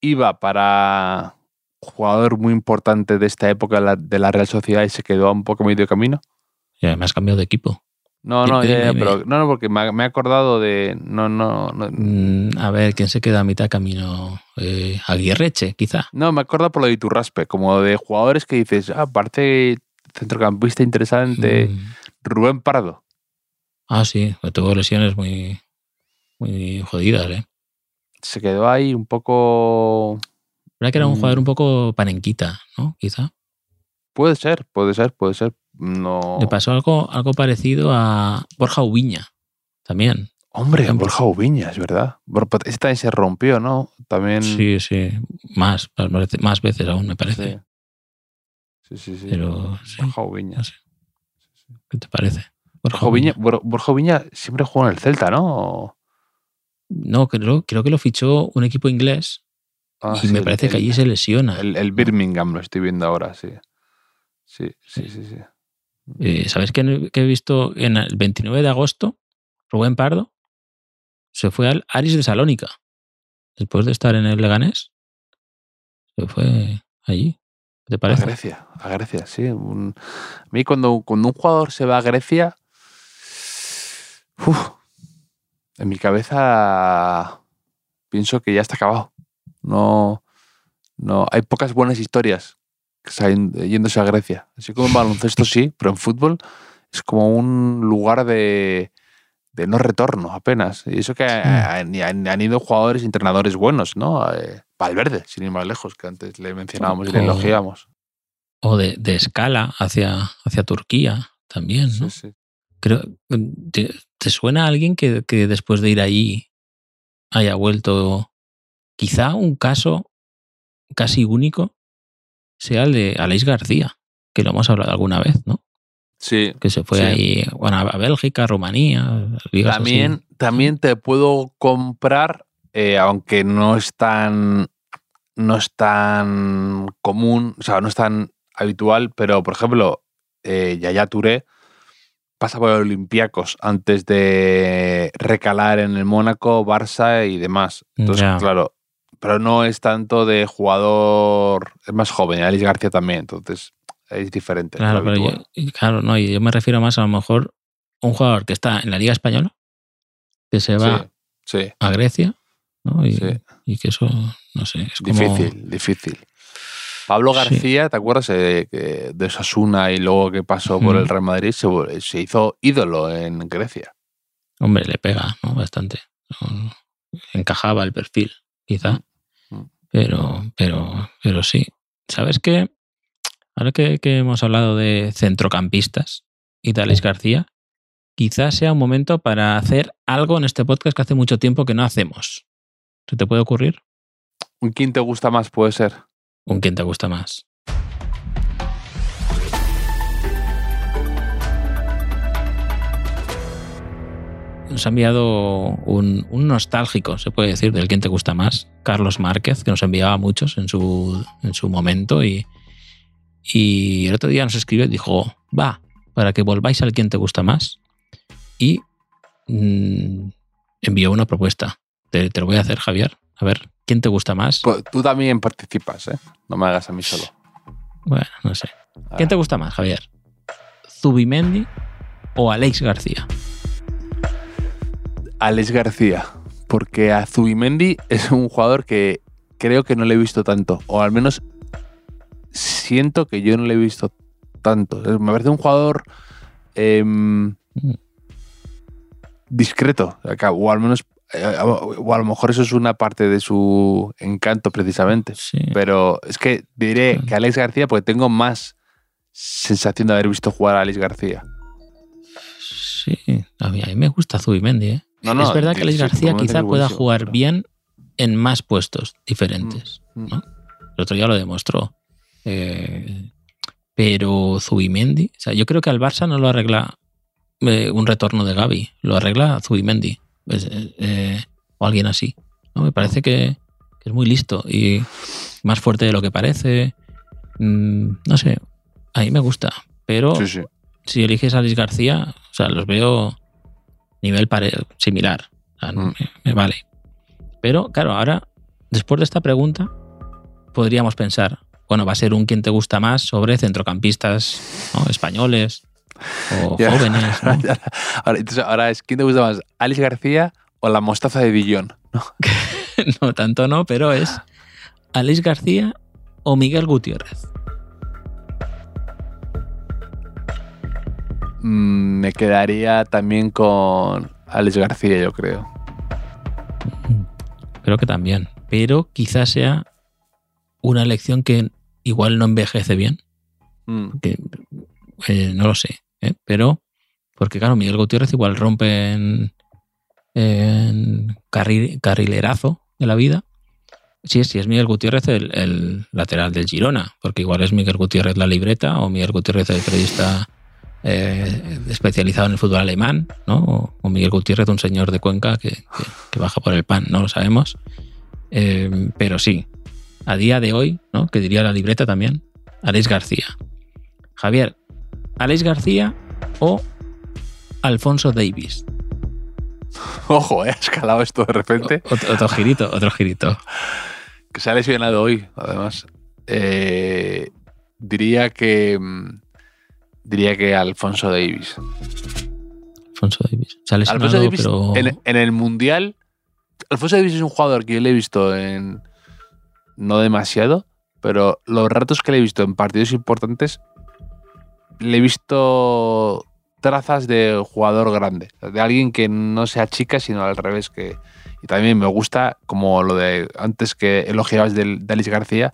iba para jugador muy importante de esta época de la Real Sociedad y se quedó a un poco medio camino
me has cambiado de equipo.
No, no, pero, no, no, porque me, he acordado de. No, no,
mm, a ver, ¿quién se queda a mitad camino? Eh, Aguirreche, quizá.
No, me acuerdo por lo de Iturraspe, como de jugadores que dices, ah, aparte centrocampista interesante, mm. Rubén Pardo.
Ah, sí, tuvo lesiones muy, muy jodidas, ¿eh?
Se quedó ahí un poco.
¿Verdad que era un jugador mm. un poco panenquita, ¿no? Quizá.
Puede ser, puede ser, puede ser. No.
Le pasó algo, algo parecido a Borja Ubiña, también.
Hombre, Borja Ubiña, es verdad. Ese también se rompió, ¿no? También.
Sí, sí. Más, más veces aún, me parece.
Sí, sí, sí.
Pero,
Borja Ubiña.
¿Qué te parece?
Borja Ubiña, Borja Ubiña siempre jugó en el Celta, ¿no?
No, creo, creo que lo fichó un equipo inglés. Ah, y me parece que allí se lesiona.
El, Birmingham lo estoy viendo ahora, sí. Sí, sí, sí, sí.
Eh, ¿Sabes qué, he visto en el 29 de agosto? Rubén Pardo se fue al Aris de Salónica. Después de estar en el Leganés, se fue allí. ¿Te
A
parece?
Grecia, a Grecia, sí. A mí cuando, cuando un jugador se va a Grecia, en mi cabeza pienso que ya está acabado. No, no, hay pocas buenas historias que yéndose a Grecia. Así como en baloncesto sí, pero en fútbol es como un lugar de, de no retorno apenas. Y eso que han, han- han ido jugadores entrenadores buenos, ¿no? Eh, Valverde, sin ir más lejos, que antes le mencionábamos y le elogiábamos.
O de, de escala hacia, hacia Turquía también, ¿no?
Sí, sí.
Creo, ¿te, te suena a alguien que, que después de ir allí haya vuelto? Quizá un caso casi único sea el de Aleix García, que lo hemos hablado alguna vez, ¿no?
Sí.
Que se fue
Sí.
ahí bueno, a Bélgica, Rumanía, así.
También, también te puedo comprar, eh, aunque no es tan no es tan común, o sea, no es tan habitual, pero por ejemplo, eh, Yaya Touré pasa por Olympiacos antes de recalar en el Mónaco, Barça y demás. Entonces, claro, pero no es tanto de jugador, es más joven, Alex García también, entonces es diferente.
Claro, pero yo, claro, no, yo me refiero más a lo mejor un jugador que está en la Liga Española, que se va
Sí, sí,
a Grecia, ¿no? Y,
sí.
y que eso, no sé, es como...
Difícil, difícil. Pablo. García, ¿te acuerdas eh, que de Osasuna y luego que pasó por el Real Madrid? Se, se hizo ídolo en Grecia.
Hombre, le pega, ¿no? Bastante. Encajaba el perfil, quizá. Pero, pero, pero sí. ¿Sabes qué? Ahora que, que hemos hablado de centrocampistas y de Alex García, quizás sea un momento para hacer algo en este podcast que hace mucho tiempo que no hacemos. ¿Se te puede ocurrir?
¿Un quién te gusta más puede ser?
¿Con quién te gusta más? Nos ha enviado un, un nostálgico, se puede decir, del quién te gusta más, Carlos Márquez, que nos enviaba muchos en su, en su momento. Y, y el otro día nos escribió y dijo: Va, para que volváis al quién te gusta más. Y mm, envió una propuesta. Te, te lo voy a hacer, Javier. A ver, ¿quién te gusta más?
Pues tú también participas, ¿eh? No me hagas a mí solo.
Bueno, no sé. ¿Quién te gusta más, Javier? ¿Zubimendi o Alex García?
Alex García. Porque a Zubimendi es un jugador que creo que no le he visto tanto. O al menos siento que yo no le he visto tanto. Me parece un jugador em, discreto. O al menos. eh, O a lo mejor eso es una parte de su encanto precisamente.
Sí.
Pero es que diré que Alex García porque tengo más sensación de haber visto jugar a Alex García.
Sí, a mí, a mí me gusta Zubimendi. ¿eh?
No, no,
es verdad que Alex García quizá pueda jugar
pero-
bien en más puestos diferentes.
Mm.
¿no? El otro día lo demostró. Eh, pero Zubimendi, o sea, yo creo que al Barça no lo arregla eh, un retorno de Gaby, lo arregla Zubimendi pues, eh, eh, o alguien así. ¿no? Me parece que, que es muy listo y más fuerte de lo que parece. Mm, no sé, a mí me gusta, pero
Sí, sí.
si eliges a Alex García, o sea, los veo nivel pare- similar.
Mm.
me, me vale. Pero, claro, ahora, después de esta pregunta, podríamos pensar, bueno, va a ser un quien te gusta más sobre centrocampistas ¿no? españoles o [laughs]
Ya.
jóvenes. ¿no? [laughs]
ahora, entonces, ahora es ¿quién te gusta más? ¿Alex García o la mostaza de Dillon?
no, [laughs] tanto no, pero es Alex García o Miguel Gutiérrez.
Mm, me quedaría también con Alex García, yo creo.
Creo que también. Pero quizás sea una elección que igual no envejece bien.
Mm,
que, eh, no lo sé, ¿eh? pero porque claro, Miguel Gutiérrez igual rompe en, en carril- carrilerazo de la vida. Sí, sí, es Miguel Gutiérrez el, el lateral del Girona, porque igual es Miguel Gutiérrez la libreta o Miguel Gutiérrez el periodista eh, especializado en el fútbol alemán, ¿no? O, o Miguel Gutiérrez un señor de Cuenca que, que- que baja por el pan, no lo sabemos. Eh, pero sí, a día de hoy, ¿no? Que diría la libreta también, Alex García. Javier, ¿Alex García o Alfonso Davis? [laughs]
Ojo, ¿eh? ha escalado esto de repente.
Otro, otro girito, otro girito.
Que se ha lesionado hoy, además. Eh, diría que. Diría que Alfonso Davis.
Alfonso Davis.
Alfonso Davis
pero...
en, en el Mundial. Alfonso Davis es un jugador que yo le he visto en. No demasiado, pero los ratos que le he visto en partidos importantes, le he visto trazas de jugador grande, de alguien que no sea chica, sino al revés. que Y también me gusta, como lo de antes que elogiabas del- de Alex García,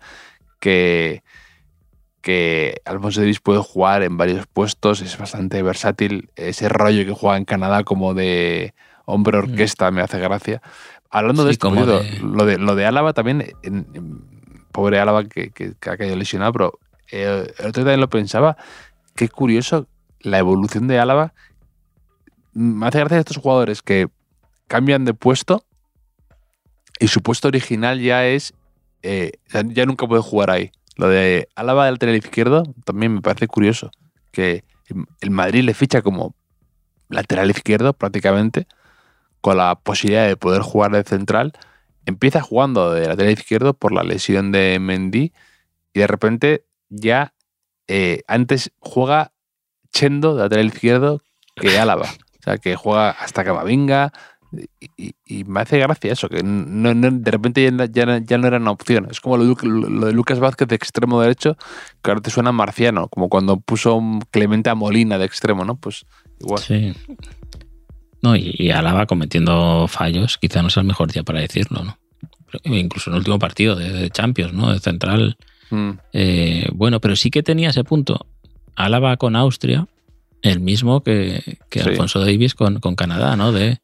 que, que Alfonso Davis puede jugar en varios puestos, es bastante versátil. Ese rollo que juega en Canadá como de hombre orquesta me hace gracia. Hablando de
Sí,
esto,
como
por
de-
lo, de, lo de Álava también, en- en- pobre Álava que, que- que ha caído lesionado, pero eh, el otro día también lo pensaba, qué curioso la evolución de Álava. Me hace gracia estos jugadores que cambian de puesto y su puesto original ya es, eh, ya nunca puede jugar ahí. Lo de Álava del lateral izquierdo también me parece curioso, que el Madrid le ficha como lateral izquierdo prácticamente, con la posibilidad de poder jugar de central. Empieza jugando de lateral izquierdo por la lesión de Mendy y de repente ya eh, antes juega Chendo de lateral izquierdo que Álava. O sea, que juega hasta Camavinga y, me hace gracia eso, que no, no- de repente ya, no- ya ya no era una opción. Es como lo, de Lu- lo de Lucas Vázquez de extremo derecho, que ahora te suena marciano, como cuando puso Clemente a Molina de extremo, ¿no? Pues igual.
Sí. No, y, y Álava cometiendo fallos, quizá no sea el mejor día para decirlo, ¿no? Pero incluso en el último partido de, de Champions, ¿no? De central.
Mm,
eh, bueno, pero sí que tenía ese punto. Álava con Austria, el mismo que, que
Sí.
Alfonso Davis con, con Canadá, ¿no? De,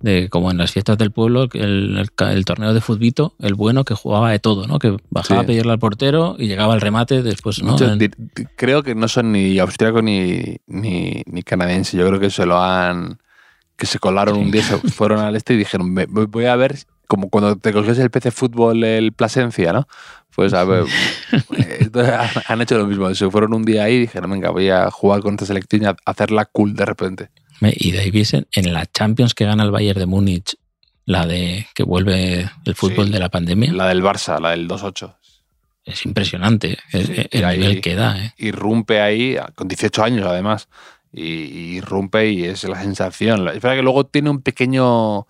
de como en las fiestas del pueblo, el, el torneo de futbito, el bueno que jugaba de todo, ¿no? Que bajaba
Sí.
a pedirle al portero y llegaba al remate después, ¿no?
Muchos
En-
creo que no son ni austriaco ni, ni, ni canadiense. Yo creo que se lo han. que se colaron un día, se [laughs] fueron al este y dijeron: "Me- voy voy a ver, como cuando te coges el PC Fútbol, el Plasencia, ¿no? Pues a ver. [laughs] entonces han, han hecho lo mismo. Se fueron un día ahí y dijeron: venga, voy a jugar con esta selección y a hacerla cool de repente.
Y Davis en, en la Champions que gana el Bayern de Múnich, la de que vuelve el fútbol
Sí.
de la pandemia,
La del Barça, la del 2-8.
es impresionante el,
Sí,
el
ahí-
nivel que da. ¿eh?
irrumpe ahí, con 18 años además, y, y irrumpe y es la sensación. Es verdad que luego tiene un pequeño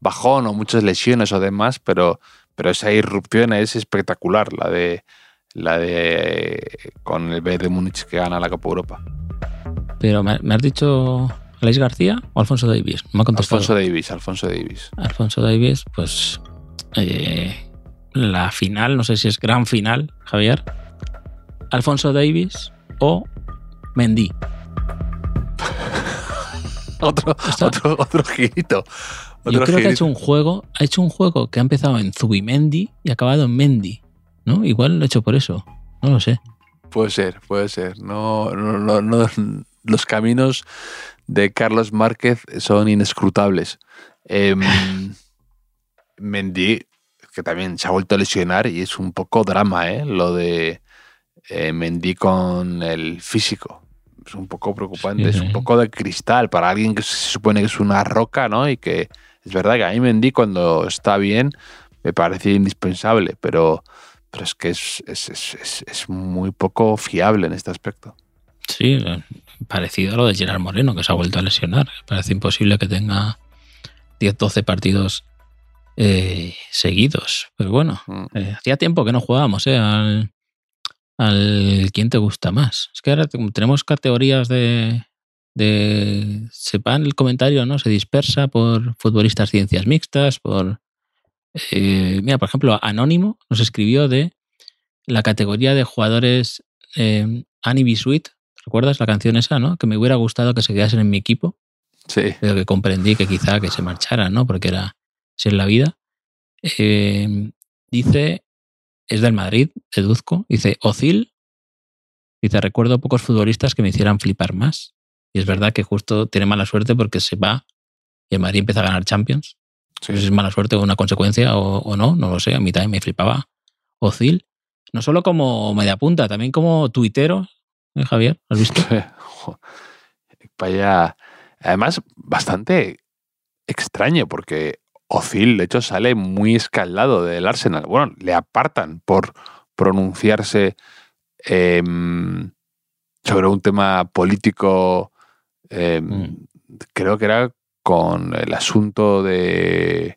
bajón o muchas lesiones o demás, pero, pero esa irrupción es espectacular, la de la de con el Bayern de Múnich que gana la Copa Europa.
Pero ¿me, me has dicho Alex García o Alfonso Davis? No me ha contestado.
Alfonso Davis, Alfonso Davis.
Alfonso Davis, pues eh, la final, no sé si es gran final, Javier. Alfonso Davis o Mendy. [laughs]
Otro, otro, otro girito.
Yo creo que ha hecho un juego, ha hecho un juego que ha empezado en Zubimendi y ha acabado en Mendy, ¿no? Igual lo ha hecho por eso, no lo sé.
Puede ser, puede ser. No, no, no, no- los caminos de Carlos Márquez son inescrutables. Em, Mendy, que también se ha vuelto a lesionar y es un poco drama, ¿eh? Lo de eh, Mendy con el físico. Es un poco preocupante,
Sí,
es un poco de cristal para alguien que se supone que es una roca, ¿no? Y que es verdad que a mí Mendy cuando está bien me parece indispensable, pero, pero es que es- es- es- es muy poco fiable en este aspecto.
Sí, parecido a lo de Gerard Moreno, que se ha vuelto a lesionar. Parece imposible que tenga 10-12 partidos eh, seguidos. Pero bueno,
Mm.
eh, hacía tiempo que no jugábamos ¿eh? al, al quién te gusta más. Es que ahora tenemos categorías de, de sepan el comentario, ¿no? Se dispersa por futbolistas ciencias mixtas, por eh, mira, por ejemplo, Anónimo nos escribió de la categoría de jugadores eh, Annie Bisuit. ¿Recuerdas la canción esa, no? Que me hubiera gustado que se quedasen en mi equipo,
Sí,
pero que comprendí que quizá que se marcharan, ¿no? Porque era si es la vida. Eh, dice, es del Madrid, deduzco. Dice, Ocil. Dice, recuerdo pocos futbolistas que me hicieran flipar más. Y es verdad que justo tiene mala suerte porque se va y el Madrid empieza a ganar Champions.
sí.
No sé si es mala suerte o una consecuencia o, o no, no lo sé. A mí también me flipaba Ocil. No solo como media punta, también como tuitero, ¿eh, Javier? ¿Has visto? [laughs]
Vaya. Además, bastante extraño porque Ozil, de hecho, sale muy escaldado del Arsenal. Bueno, le apartan por pronunciarse em, sobre un tema político, em,
Mm.
creo que era con el asunto de,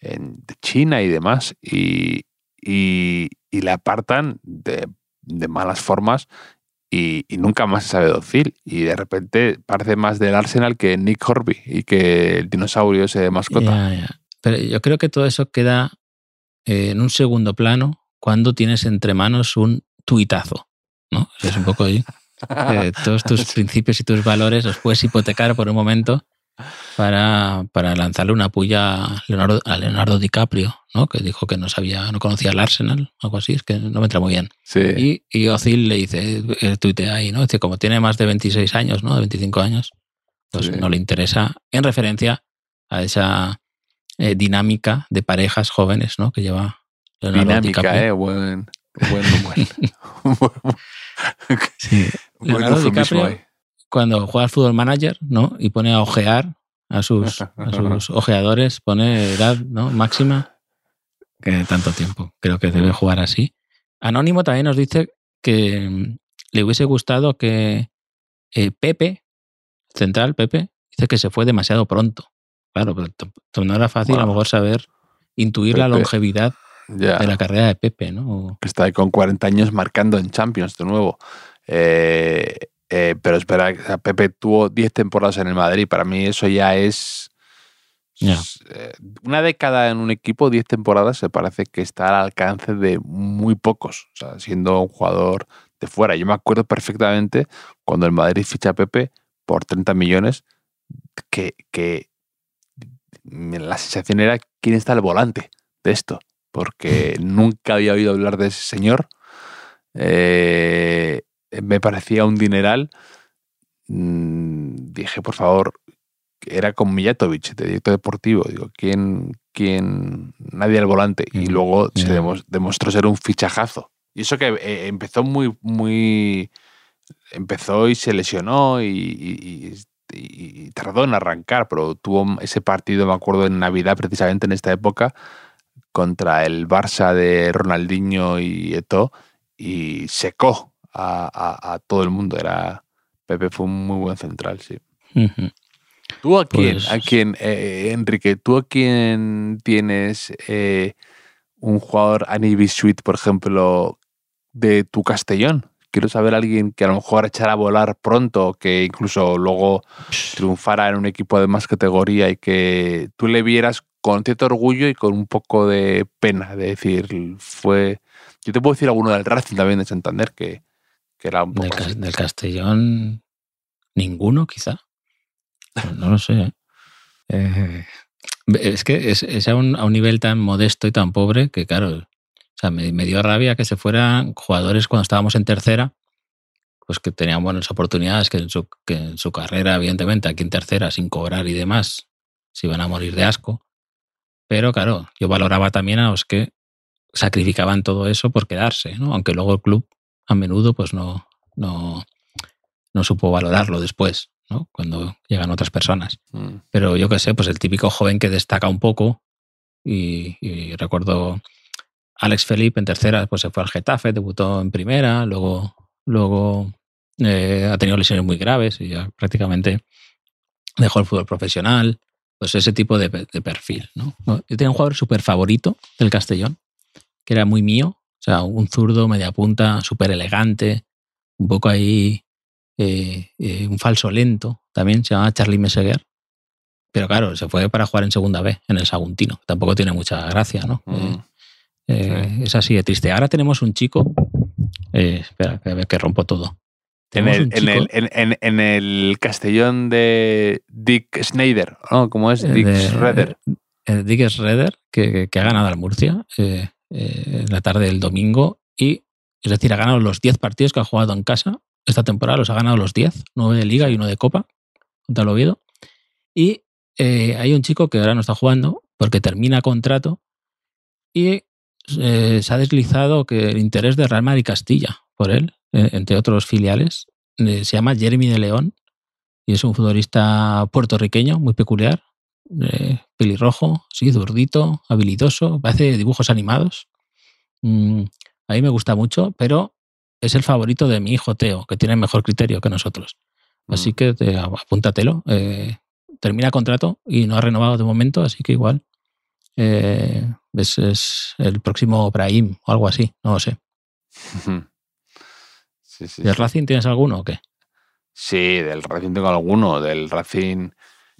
en- de China y demás, y, y, y le apartan de, de malas formas y, y nunca más se sabe de Ozil. Y de repente parece más del Arsenal que Nick Horby y que el dinosaurio ese de mascota.
Pero yo creo que todo eso queda eh, en un segundo plano cuando tienes entre manos un tuitazo. ¿no? O sea, es un poco ahí. [laughs] eh, todos tus principios y tus valores los puedes hipotecar por un momento para, para lanzarle una puya a Leonardo, a Leonardo DiCaprio, ¿no? que dijo que no sabía, no conocía el Arsenal, algo así, es que no me entra muy bien.
Sí.
Y, y Ozil le dice, eh, tuitea ahí, ¿no? Dice, como tiene más de 26 años, ¿no? De 25 años, pues
Sí.
no le interesa, en referencia a esa eh, dinámica de parejas jóvenes, ¿no? Que lleva Leonardo
Dinámica,
DiCaprio.
¿eh? Buen, buen, [laughs] buen,
Sí. Leonardo DiCaprio cuando juega al fútbol manager, ¿no? Y pone a ojear a sus, a sus [laughs] ojeadores, pone edad ¿no? máxima, que tanto tiempo. Creo que debe jugar así. Anónimo también nos dice que mm, le hubiese gustado que eh, Pepe, central Pepe, dice que se fue demasiado pronto. Claro, pero no era fácil a lo mejor saber intuir la longevidad
Ya.
de la carrera de Pepe, ¿no? O-
que está ahí con 40 años marcando en Champions de nuevo. Eh, eh, pero espera, Pepe tuvo 10 temporadas en el Madrid. Para mí eso ya es...
Ya.
es, eh, una década en un equipo, 10 temporadas, se parece que está al alcance de muy pocos. O sea, siendo un jugador de fuera. Yo me acuerdo perfectamente cuando el Madrid ficha a Pepe por 30 millones, que, que la sensación era quién está al volante de esto porque [laughs] nunca había oído hablar de ese señor. Eh, me parecía un dineral. Mm, dije, por favor, era con Mijatovic, de director deportivo. Digo, ¿quién, quién? Nadie al volante. Y luego se demos- demostró ser un fichajazo. Y eso que eh, empezó muy, muy. Empezó y se lesionó y, y- y- y tardó en arrancar, pero tuvo ese partido, me acuerdo, en Navidad, precisamente en esta época, contra el Barça de Ronaldinho y Eto'o y secó a, a- a todo el mundo. Era Pepe fue un muy buen central, sí. ¿Tú a quién,
Pues-
a quién eh, Enrique, tú a quién tienes eh, un jugador Anibi Suite, por ejemplo, de tu Castellón? Quiero saber a alguien que a lo mejor echara a volar pronto, que incluso luego triunfara en un equipo de más categoría y que tú le vieras con cierto orgullo y con un poco de pena, de decir, fue... Yo te puedo decir alguno del Racing también de Santander, que, que era un poco...
Del Castellón, ninguno, quizá. No, lo sé. ¿eh? Eh, es que es, es a, un, a un nivel tan modesto y tan pobre que, claro, o sea, me, me dio rabia que se fueran jugadores cuando estábamos en tercera, pues que tenían buenas oportunidades, que en su, que en su carrera, evidentemente, aquí en tercera, sin cobrar y demás, se iban a morir de asco. Pero claro, yo valoraba también a los que sacrificaban todo eso por quedarse, ¿no? Aunque luego el club a menudo pues no, no, no supo valorarlo después, ¿no? Cuando llegan otras personas.
Mm.
Pero yo qué sé, pues el típico joven que destaca un poco y, y recuerdo Alex Felipe en tercera, pues se fue al Getafe, debutó en primera, luego, luego eh, ha tenido lesiones muy graves y ya prácticamente dejó el fútbol profesional. Pues ese tipo de, de perfil, ¿no? Yo tenía un jugador súper favorito del Castellón, que era muy mío, sea, un zurdo, media punta, súper elegante, un poco ahí, eh, eh, un falso lento, también se llama Charlie Meseguer. Pero claro, se fue para jugar en segunda B, en el Saguntino. Tampoco tiene mucha gracia, ¿no?
Mm.
Eh, Es así de triste. Ahora tenemos un chico. espera, que a ver que rompo todo.
En el, en, el, en, en- en el Castellón de Dick Snyder, ¿no? ¿Cómo es? Dick
de-
Schroeder.
Dick Schroeder, que, que ha ganado al Murcia eh, eh, la tarde del domingo. Y, es decir, ha ganado los 10 partidos que ha jugado en casa. Esta temporada los ha ganado los 10, 9 de Liga y uno de Copa, contra el Oviedo. Y eh, hay un chico que ahora no está jugando porque termina contrato y eh, se ha deslizado que el interés de Real Madrid Castilla por él, eh, entre otros filiales. Eh, se llama Jeremy de León y es un futbolista puertorriqueño muy peculiar, eh, pelirrojo, sí, zurdito, habilidoso, hace dibujos animados. Mm, a mí me gusta mucho, pero es el favorito de mi hijo Teo, que tiene mejor criterio que nosotros. Así
Mm.
que te, apúntatelo. Eh, termina contrato y no ha renovado de momento, así que igual eh, es, es el próximo Brahim o algo así, no lo sé.
Sí, sí,
¿Del
sí.
Racing tienes alguno o qué?
Sí, del Racing tengo alguno. Del Racing,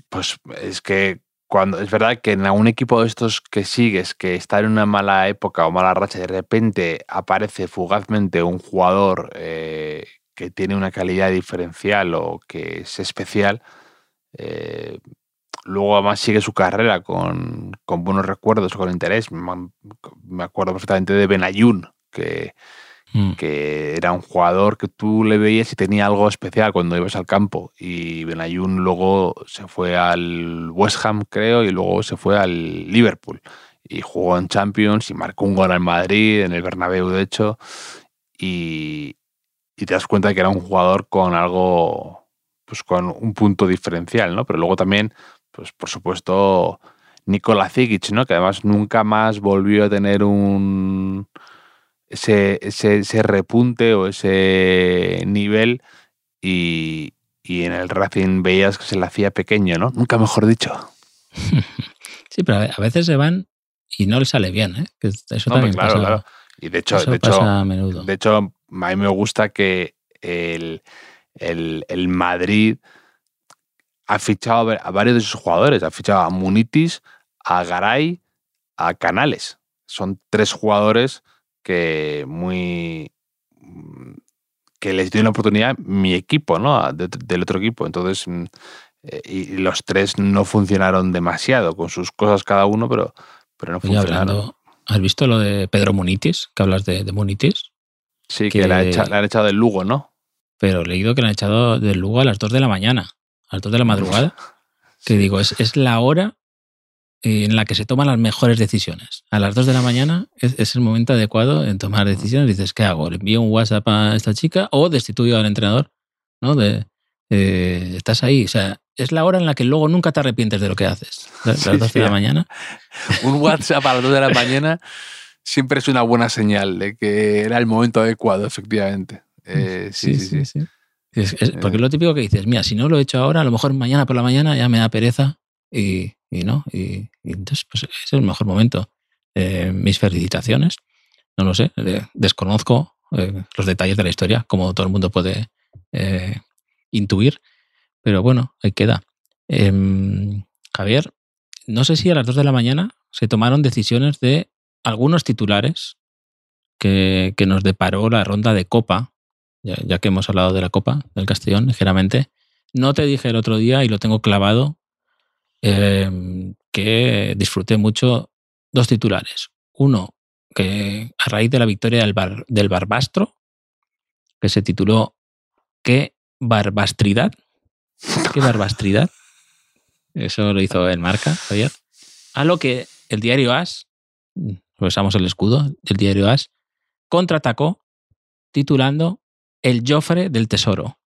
pues es que cuando es verdad que en algún equipo de estos que sigues, que está en una mala época o mala racha, de repente aparece fugazmente un jugador eh, que tiene una calidad diferencial o que es especial, eh, luego además sigue su carrera con, con buenos recuerdos, con interés. Me acuerdo perfectamente de Benayoun, que,
Mm.
que era un jugador que tú le veías y tenía algo especial cuando ibas al campo. Y Benayoun luego se fue al West Ham, creo, y luego se fue al Liverpool. Y jugó en Champions y marcó un gol en Madrid, en el Bernabéu, de hecho. Y, y te das cuenta de que era un jugador con algo, pues con un punto diferencial, ¿no? Pero luego también, pues por supuesto, Nikola Zigic, ¿no? Que además nunca más volvió a tener un ese, ese, ese repunte o ese nivel y, y en el Racing veías que se le hacía pequeño, ¿no? Nunca mejor dicho. [laughs]
Sí, pero a veces se van y no les sale bien, ¿eh? Que eso
No,
también
claro,
pasa,
claro. Y de hecho, de hecho,
a menudo.
de hecho, a mí me gusta que el, el, el Madrid ha fichado a varios de sus jugadores. Ha fichado a Munitis, a Garay, a Canales. Son tres jugadores que muy mm, que les dio una oportunidad mi equipo, ¿no? De- del otro equipo. Entonces, mm, eh, y los tres no funcionaron demasiado, con sus cosas cada uno, pero, pero no
Oye,
funcionaron.
hablando, ¿has visto lo de Pedro Munitis? Que hablas de, de Munitis.
Sí, que, la,
que-
echa- la han echado del Lugo, ¿no?
Pero he leído que le han echado del Lugo a las 2 de la mañana, a las 2 de la madrugada. [laughs] Que digo, es, es la hora en la que se toman las mejores decisiones. A las 2 de la mañana es, es el momento adecuado en tomar decisiones. Dices, ¿qué hago? ¿Le envío un WhatsApp a esta chica o destituyo al entrenador? ¿No? De, eh, estás ahí. O sea, es la hora en la que luego nunca te arrepientes de lo que haces. Las
Sí,
2 de
sí.
la mañana. [laughs]
Un WhatsApp a las 2 de la mañana siempre es una buena señal de que era el momento adecuado, efectivamente. Eh, sí, sí, sí.
Es- es- porque
Eh.
es lo típico que dices, mira, si no lo he hecho ahora, a lo mejor mañana por la mañana ya me da pereza y, y no. Y, entonces, pues es el mejor momento. Eh, mis felicitaciones. No lo sé, eh, desconozco eh, los detalles de la historia, como todo el mundo puede intuir, pero bueno, ahí queda. Em, Javier, no sé si a las 2 de la mañana se tomaron decisiones de algunos titulares que, que nos deparó la ronda de Copa, ya, ya que hemos hablado de la Copa del Castellón ligeramente. No te dije el otro día y lo tengo clavado eh, que disfruté mucho dos titulares. Uno, que a raíz de la victoria del, Bar- del Barbastro, que se tituló ¿Qué barbastridad? ¿Qué barbastridad? Eso lo hizo el marca, Javier. A lo que el diario As, usamos el escudo del diario As, contraatacó titulando El Jofre del Tesoro.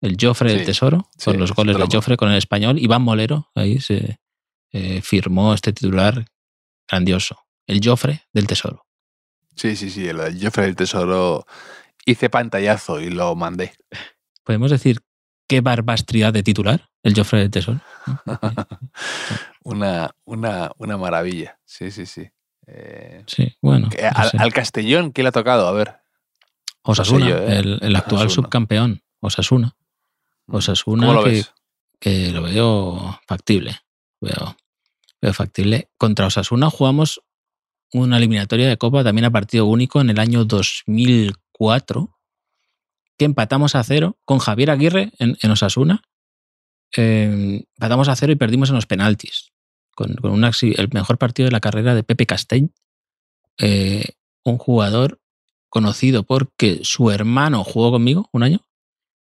El Jofre del Tesoro, con
sí,
los goles de Jofre con el español. Iván Molero, ahí se eh, firmó este titular grandioso. El Jofre del Tesoro.
Sí, sí, sí. Lo del Joffrey del Tesoro hice pantallazo y lo mandé.
¿Podemos decir qué barbastridad de titular? El Jofre del Tesoro. [laughs]
una, una, una maravilla. Sí, sí, sí. Eh,
Sí, bueno.
que al, Castellón, ¿qué le ha tocado? A ver.
Osasuna,
no sé yo, ¿eh?
el, el actual
Osasuna.
subcampeón. Osasuna. Osasuna
¿Cómo lo
que,
ves?
que lo veo factible. Veo, veo factible. Contra Osasuna jugamos una eliminatoria de Copa también a partido único en el año 2004, que empatamos a cero con Javier Aguirre en, en Osasuna. Eh, empatamos a cero y perdimos en los penaltis. Con, el mejor partido de la carrera de Pepe Castell, eh, un jugador conocido porque su hermano jugó conmigo un año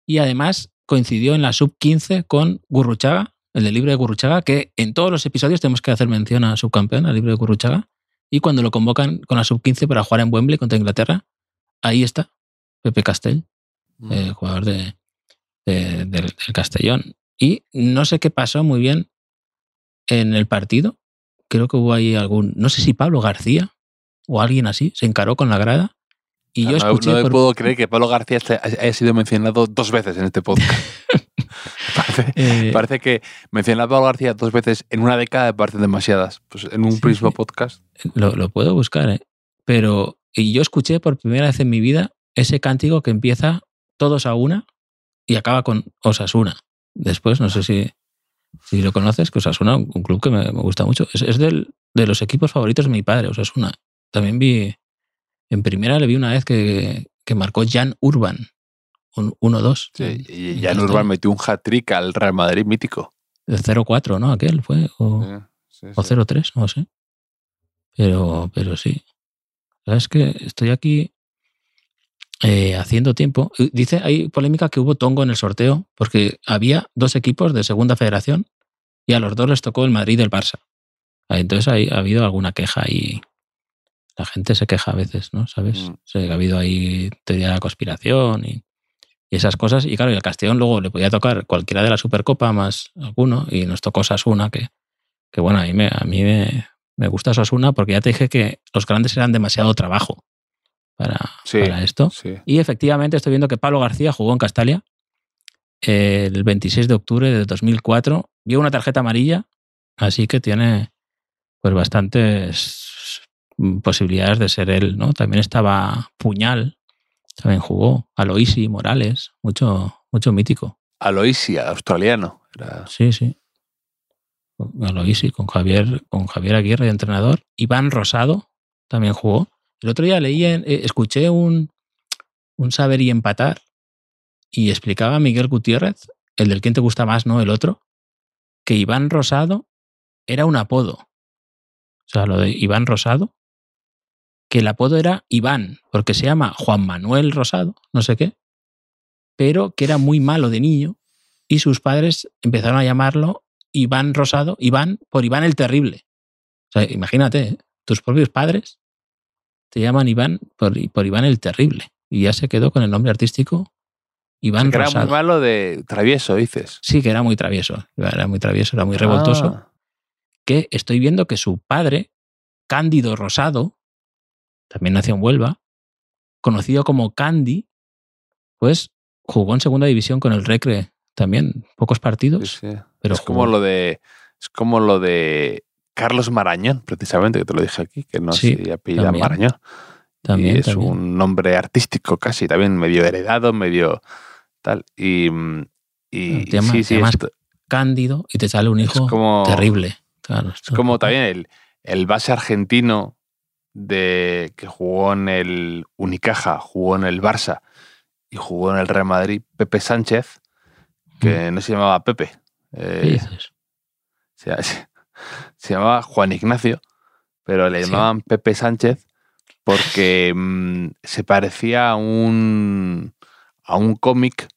y además coincidió en la sub-15 con Gurruchaga, el de Libre de Gurruchaga, que en todos los episodios tenemos que hacer mención a subcampeón, a Libre de Gurruchaga, y cuando lo convocan con la sub-15 para jugar en Wembley contra Inglaterra, ahí está Pepe Castell, eh, jugador de, de- del, del Castellón. Y no sé qué pasó muy bien en el partido. Creo que hubo ahí algún, no sé si Pablo García o alguien así, se encaró con la grada Y yo
no,
escuché
no me
por-
puedo creer que Pablo García haya sido mencionado dos veces en este podcast. [laughs] parece,
eh,
parece que mencionar a Pablo García dos veces en una década me parecen demasiadas. Pues en un
Sí,
mismo
sí.
podcast.
lo, lo puedo buscar, ¿eh? Pero y yo escuché por primera vez en mi vida ese cántico que empieza todos a una y acaba con Osasuna. Después, no sé si, si lo conoces, que Osasuna, un club que me, me gusta mucho. Es, es del- de los equipos favoritos de mi padre, Osasuna. También vi, en primera le vi una vez que, que marcó Jan Urban, un 1-2.
Sí, y Jan. Urban metió un hat-trick al Real Madrid mítico.
De 0-4, ¿no? Aquel fue. O,
Sí, sí,
o
sí.
0-3, no sé. Pero, pero sí. ¿Sabes que Estoy aquí eh, haciendo tiempo. Dice, hay polémica que hubo tongo en el sorteo porque había dos equipos de segunda federación y a los dos les tocó el Madrid y el Barça. Ah, Entonces ha habido alguna queja y la gente se queja a veces, ¿no? ¿Sabes?
Mm.
Sí, ha habido ahí teoría de la conspiración y, y esas cosas. Y claro, y al Castellón luego le podía tocar cualquiera de la Supercopa más alguno y nos tocó Sasuna, que, que bueno, a mí, me, a mí me, me gusta Sasuna porque ya te dije que los grandes eran demasiado trabajo para,
Sí.
para esto.
Sí.
Y efectivamente estoy viendo que Pablo García jugó en Castalia el 26 de octubre de 2004. Vio una tarjeta amarilla, así que tiene pues bastantes posibilidades de ser él, ¿no? También estaba Puñal, también jugó Aloisi, Morales, mucho, mucho mítico.
Aloisia, australiano. Era-
Sí, sí. Aloisi con Javier, con Javier Aguirre entrenador. Iván Rosado también jugó. El otro día leí, eh, escuché un, un saber y empatar y explicaba Miguel Gutiérrez, el del quién te gusta más, no el otro, que Iván Rosado era un apodo. O sea, lo de Iván Rosado, que el apodo era Iván, porque se llama Juan Manuel Rosado, no sé qué, pero que era muy malo de niño y sus padres empezaron a llamarlo Iván Rosado, Iván por Iván el Terrible. O sea, imagínate, ¿eh? tus propios padres te llaman Iván por, por Iván el Terrible. Y ya se quedó con el nombre artístico Iván
que era muy malo de travieso, dices.
Sí, que era muy travieso. Era muy travieso, era muy revoltoso.
Ah,
Que estoy viendo que su padre, Cándido Rosado, también nació en Huelva, conocido como Candy, pues jugó en segunda división con el Recre también, pocos
sí,
partidos,
sí.
pero
es como lo de. Es como lo de Carlos Marañón, precisamente, que te lo dije aquí, que no
Sí,
se apellida
también.
Marañón.
también,
y es
también.
un nombre artístico casi, también medio heredado, medio tal. Y, y
Te llama-
sí,
te
sí,
llamas
esto-
Cándido y te sale un hijo
como,
terrible. Claro,
Es como también el, el base argentino de que jugó en el Unicaja, jugó en el Barça y jugó en el Real Madrid, Pepe Sánchez, que no se llamaba Pepe, eh,
¿Qué dices?
se, se- [laughs] se llamaba Juan Ignacio, pero le
Sí.
llamaban Pepe Sánchez porque mm, se parecía a un, a un cómic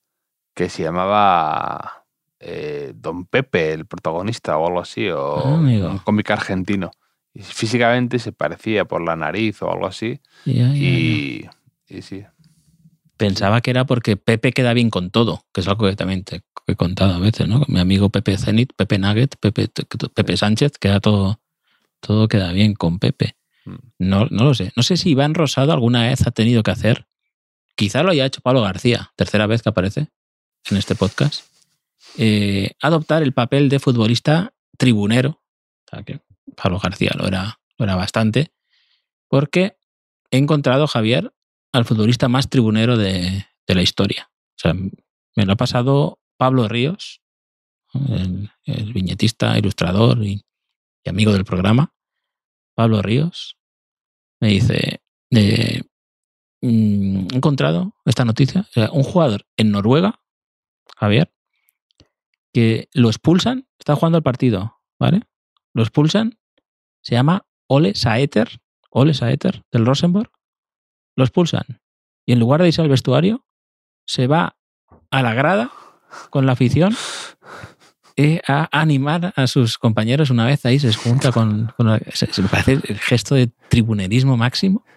que se llamaba eh, Don Pepe, el protagonista, o algo así, o
Ah,
un cómic argentino. Físicamente se parecía por la nariz o algo así. Y sí.
Pensaba que era porque Pepe queda bien con todo, que es algo que también te he contado a veces, ¿no? Mi amigo Pepe Zenit, Pepe Nugget, Pepe, Pepe Sánchez, queda todo, todo queda bien con Pepe.
Mm.
No, no lo sé. No sé si Iván Rosado alguna vez ha tenido que hacer, quizá lo haya hecho Pablo García, tercera vez que aparece en este podcast, eh, adoptar el papel de futbolista tribunero. O sea, que Pablo García lo era, lo era bastante, porque he encontrado, Javier, al futbolista más tribunero de, de la historia. O sea, me lo ha pasado Pablo Ríos, el, el viñetista, ilustrador y, amigo del programa. Pablo Ríos me dice, eh, mm, he encontrado esta noticia, sea, un jugador en Noruega, Javier, que lo expulsan, está jugando el partido, ¿vale? Lo expulsan, se llama Ole Saeter, Ole Saeter del Rosenborg, lo expulsan. Y en lugar de irse al vestuario, se va a la grada con la afición eh, a animar a sus compañeros una vez ahí, se junta con... con la- se, se me parece el gesto de tribunerismo máximo. [laughs]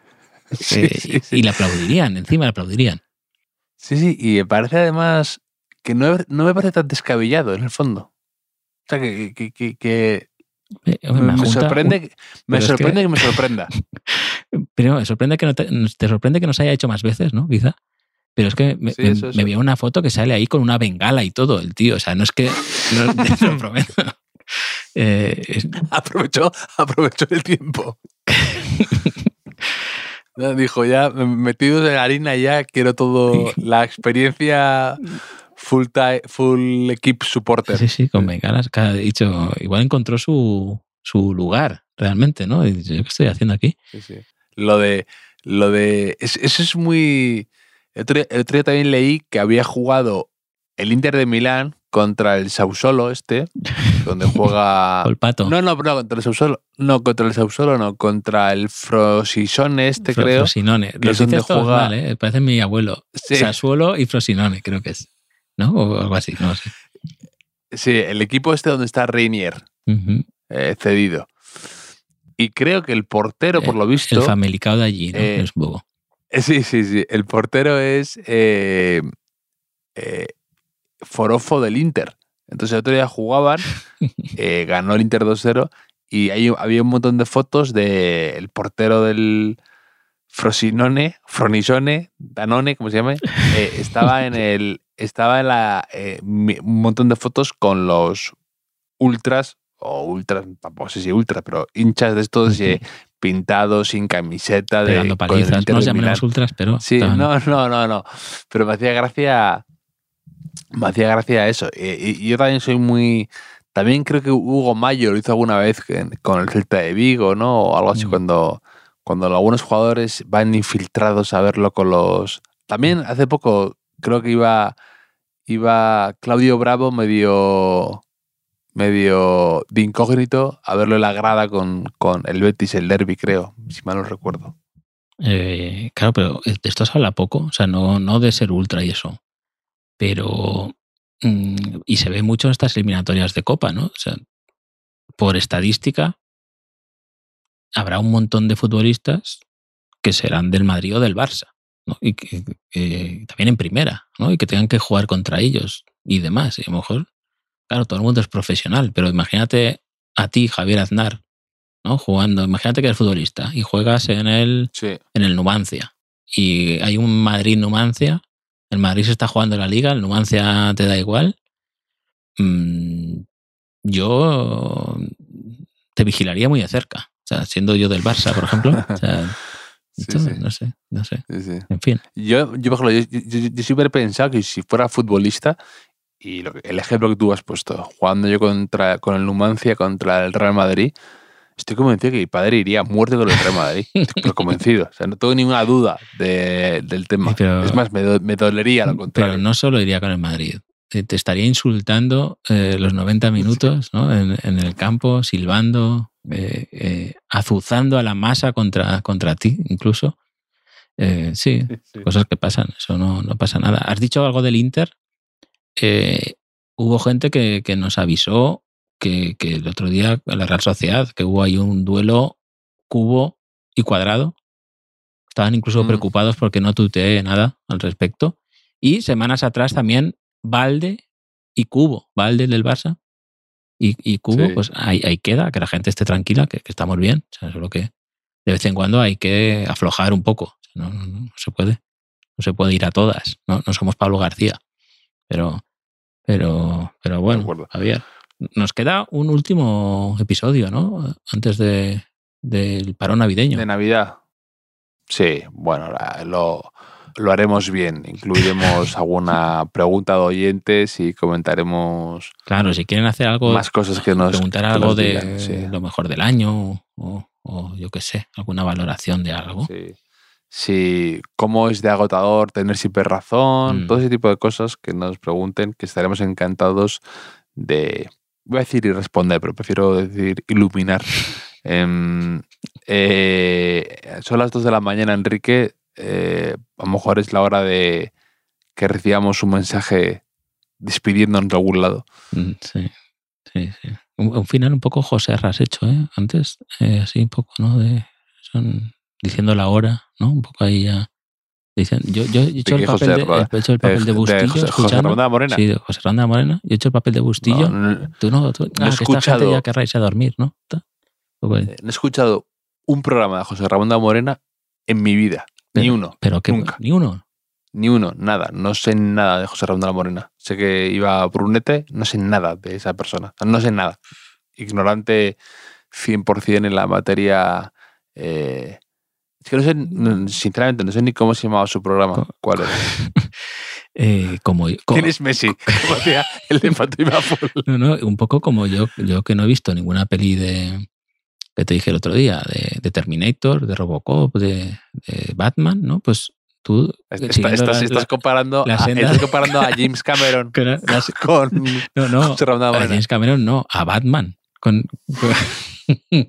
Sí,
eh,
sí, sí.
Y le aplaudirían, encima le aplaudirían.
Sí, sí, y me parece además que no, no me parece tan descabellado en el fondo. O sea, que, que, que- que
Eh,
me, sorprende,
un-
me
pero
sorprende
que-
que... me sorprenda. [laughs]
Primero, me sorprende que no te, te sorprende que nos haya hecho más veces, ¿no? Quizá. Pero es que me,
Sí,
me- me veo una foto que sale ahí con una bengala y todo, el tío. O sea, no es que. No, [laughs] te lo prometo. [laughs] Eh, es-
Aprovechó, aprovechó el tiempo. Dijo, ya metidos en la harina, ya quiero todo la experiencia full full equip supporter.
sí, sí, con bengalas. dicho, igual encontró su, su lugar, realmente, ¿no? Y dice, ¿yo qué estoy haciendo aquí?
Sí, sí. Lo de. Lo de. es- Eso es muy. El otro, día, el otro día también leí que había jugado el Inter de Milán contra el Sausolo, este, [laughs] donde juega.
El pato.
No, no, no, contra el Sausolo. No, contra el Sausolo, no, contra el Frosisone, este
Fro-
creo.
Frosinone. Los
donde juega-
mal, ¿eh? Parece mi abuelo.
Sí.
Sassuolo y Frosinone, creo que es. ¿No? O algo así, no sé.
Sí, el equipo este donde está Reinier, eh, cedido. Y creo que el portero, por lo visto.
El familicado de allí, ¿no?
eh,
es bobo.
Eh, Sí, sí, sí. El portero es eh, eh, Forofo del Inter. Entonces el otro día jugaban, [laughs] eh, ganó el Inter 2-0 y ahí había un montón de fotos del portero del Frosinone, Fronisone, Danone, como se llame, eh, estaba en [laughs] el, estaba en la, eh, un montón de fotos con los ultras, o ultras, tampoco sé si ultras, pero hinchas de estos eh, pintados, sin camiseta, de,
Pegando
el
palizas. No
de
ultras, pero.
Sí, no, no, no, no. Pero me hacía gracia. Me hacía gracia eso. Y, y yo también soy muy. También creo que Hugo Mayo lo hizo alguna vez con el Celta de Vigo, ¿no? O algo así,
Mm.
cuando, cuando algunos jugadores van infiltrados a verlo con los. También hace poco creo que iba. Iba Claudio Bravo medio. medio de incógnito a verlo en la grada con, con el Betis, el Derby, creo, si mal no recuerdo.
Eh, claro, pero de esto se habla poco, o sea, no, no de ser ultra y eso. Pero. mm, y se ve mucho en estas eliminatorias de Copa, ¿no? O sea, por estadística, habrá un montón de futbolistas que serán del Madrid o del Barça, ¿no? Y que, que también en primera, ¿no? Y que tengan que jugar contra ellos y demás. Y a lo mejor, claro, todo el mundo es profesional, pero imagínate a ti, Javier Aznar, ¿no? Jugando, imagínate que eres futbolista y juegas en el
Sí.
en el Numancia y hay un Madrid-Numancia, el Madrid se está jugando la liga, el Numancia te da igual, mm, yo te vigilaría muy de cerca. O sea, siendo yo del Barça, por ejemplo. O sea, [laughs]
Sí,
esto,
sí.
no sé, no sé.
Sí, sí.
En fin.
Yo, yo, por ejemplo, yo, yo- yo siempre he pensado que si fuera futbolista, y lo el ejemplo que tú has puesto, jugando yo contra, con el Numancia contra el Real Madrid, estoy convencido que mi padre iría a muerte con el Real Madrid. [laughs] Estoy convencido. O sea, no tengo ninguna duda de- del tema.
Sí, pero-
es más, me, do- me dolería lo contrario.
Pero no solo iría con el Madrid. Te, te estaría insultando eh, los 90 minutos ¿no? en, en el campo, silbando, eh, eh, azuzando a la masa contra, contra ti, incluso. Eh, sí,
Sí, sí.
cosas que pasan, eso no, no pasa nada. ¿Has dicho algo del Inter? Hubo gente que, que nos avisó que, que el otro día en la Real Sociedad, que hubo ahí un duelo cubo y cuadrado. Estaban incluso
Mm.
preocupados porque no tuteé nada al respecto. Y semanas atrás también Valde y Cubo, Valde del Barça y, y Cubo,
Sí.
pues ahí, ahí queda, que la gente esté tranquila, que, que estamos bien. O sea, solo que de vez en cuando hay que aflojar un poco. O sea, no, no- no se puede. No se puede ir a todas. No, no somos Pablo García. Pero, pero, pero bueno. Javier, nos queda un último episodio, ¿no? Antes de, del parón navideño.
De Navidad. Sí, bueno, lo, lo haremos bien. Incluiremos [laughs] alguna pregunta de oyentes y comentaremos
Claro, si quieren hacer algo,
más cosas que nos
preguntar algo
nos
de
sí.
lo mejor del año o, o yo qué sé, alguna valoración de algo.
Sí. Sí, cómo es de agotador tener siempre razón,
Mm.
todo ese tipo de cosas que nos pregunten, que estaremos encantados de, voy a decir y responder, pero prefiero decir iluminar. [laughs] Em, eh, son las 2 de la mañana, Enrique, eh, a lo mejor es la hora de que recibamos un mensaje despidiéndonos de algún lado.
Mm, Sí, sí, sí. Un, un final un poco José has hecho, ¿eh? Antes, eh, así un poco, ¿no? De, son, diciendo la hora, ¿no? Un poco ahí ya. Dicen, yo, yo he hecho el
José
papel, de,
Roda?
he hecho el papel de
Eh,
Bustillo,
José, José
escuchando.
Ramón de Morena.
Sí, de José Ronda Morena. Yo he hecho el papel de Bustillo.
No, no-
Tú no, tú,
no he
ah, que esta
escuchado-
gente ya querrá irse a dormir, ¿no? Poco de-
he escuchado un programa de José Ramón de Morena en mi vida. Ni uno.
Pero que
Nunca.
ni uno.
Ni uno, nada. No sé nada de José Ramón de la Morena. Sé que iba a Brunete, no sé nada de esa persona. No sé nada. Ignorante 100% en la materia. eh, es que no sé, no- sinceramente, no sé ni cómo se llamaba su programa.
Co-
¿Cuál era? [laughs]
Eh, como,
¿Quién es Messi? [laughs] Como decía el de. [laughs]
No, no, un poco como yo, yo que no he visto ninguna peli de que te dije el otro día, de, de Terminator, de Robocop, de, de Batman, ¿no? Pues tú
Está- estás,
la-
estás
la-
comparando,
la
a,
senda-
estás comparando a James Cameron
era- las-
con
no, a. James Cameron no, a Batman. Con, con- [laughs]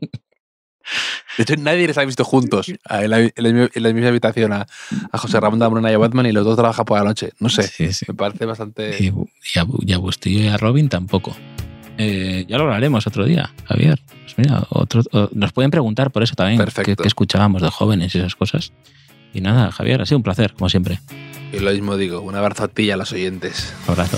De hecho, nadie les ha visto juntos en la, en la- en la misma habitación a, a José Ramón Morena y a Batman y los dos trabajan por la noche. No sé.
Sí, sí.
Me parece bastante.
Y, y a, y a Bustillo y a Robin tampoco. Eh, ya lo hablaremos otro día, Javier. Pues mira, otro, o- nos pueden preguntar por eso también,
Perfecto.
que, escuchábamos de jóvenes y esas cosas. Y nada, Javier, ha sido un placer, como siempre.
Y lo mismo digo. Un abrazo a ti y a los oyentes.
Abrazo.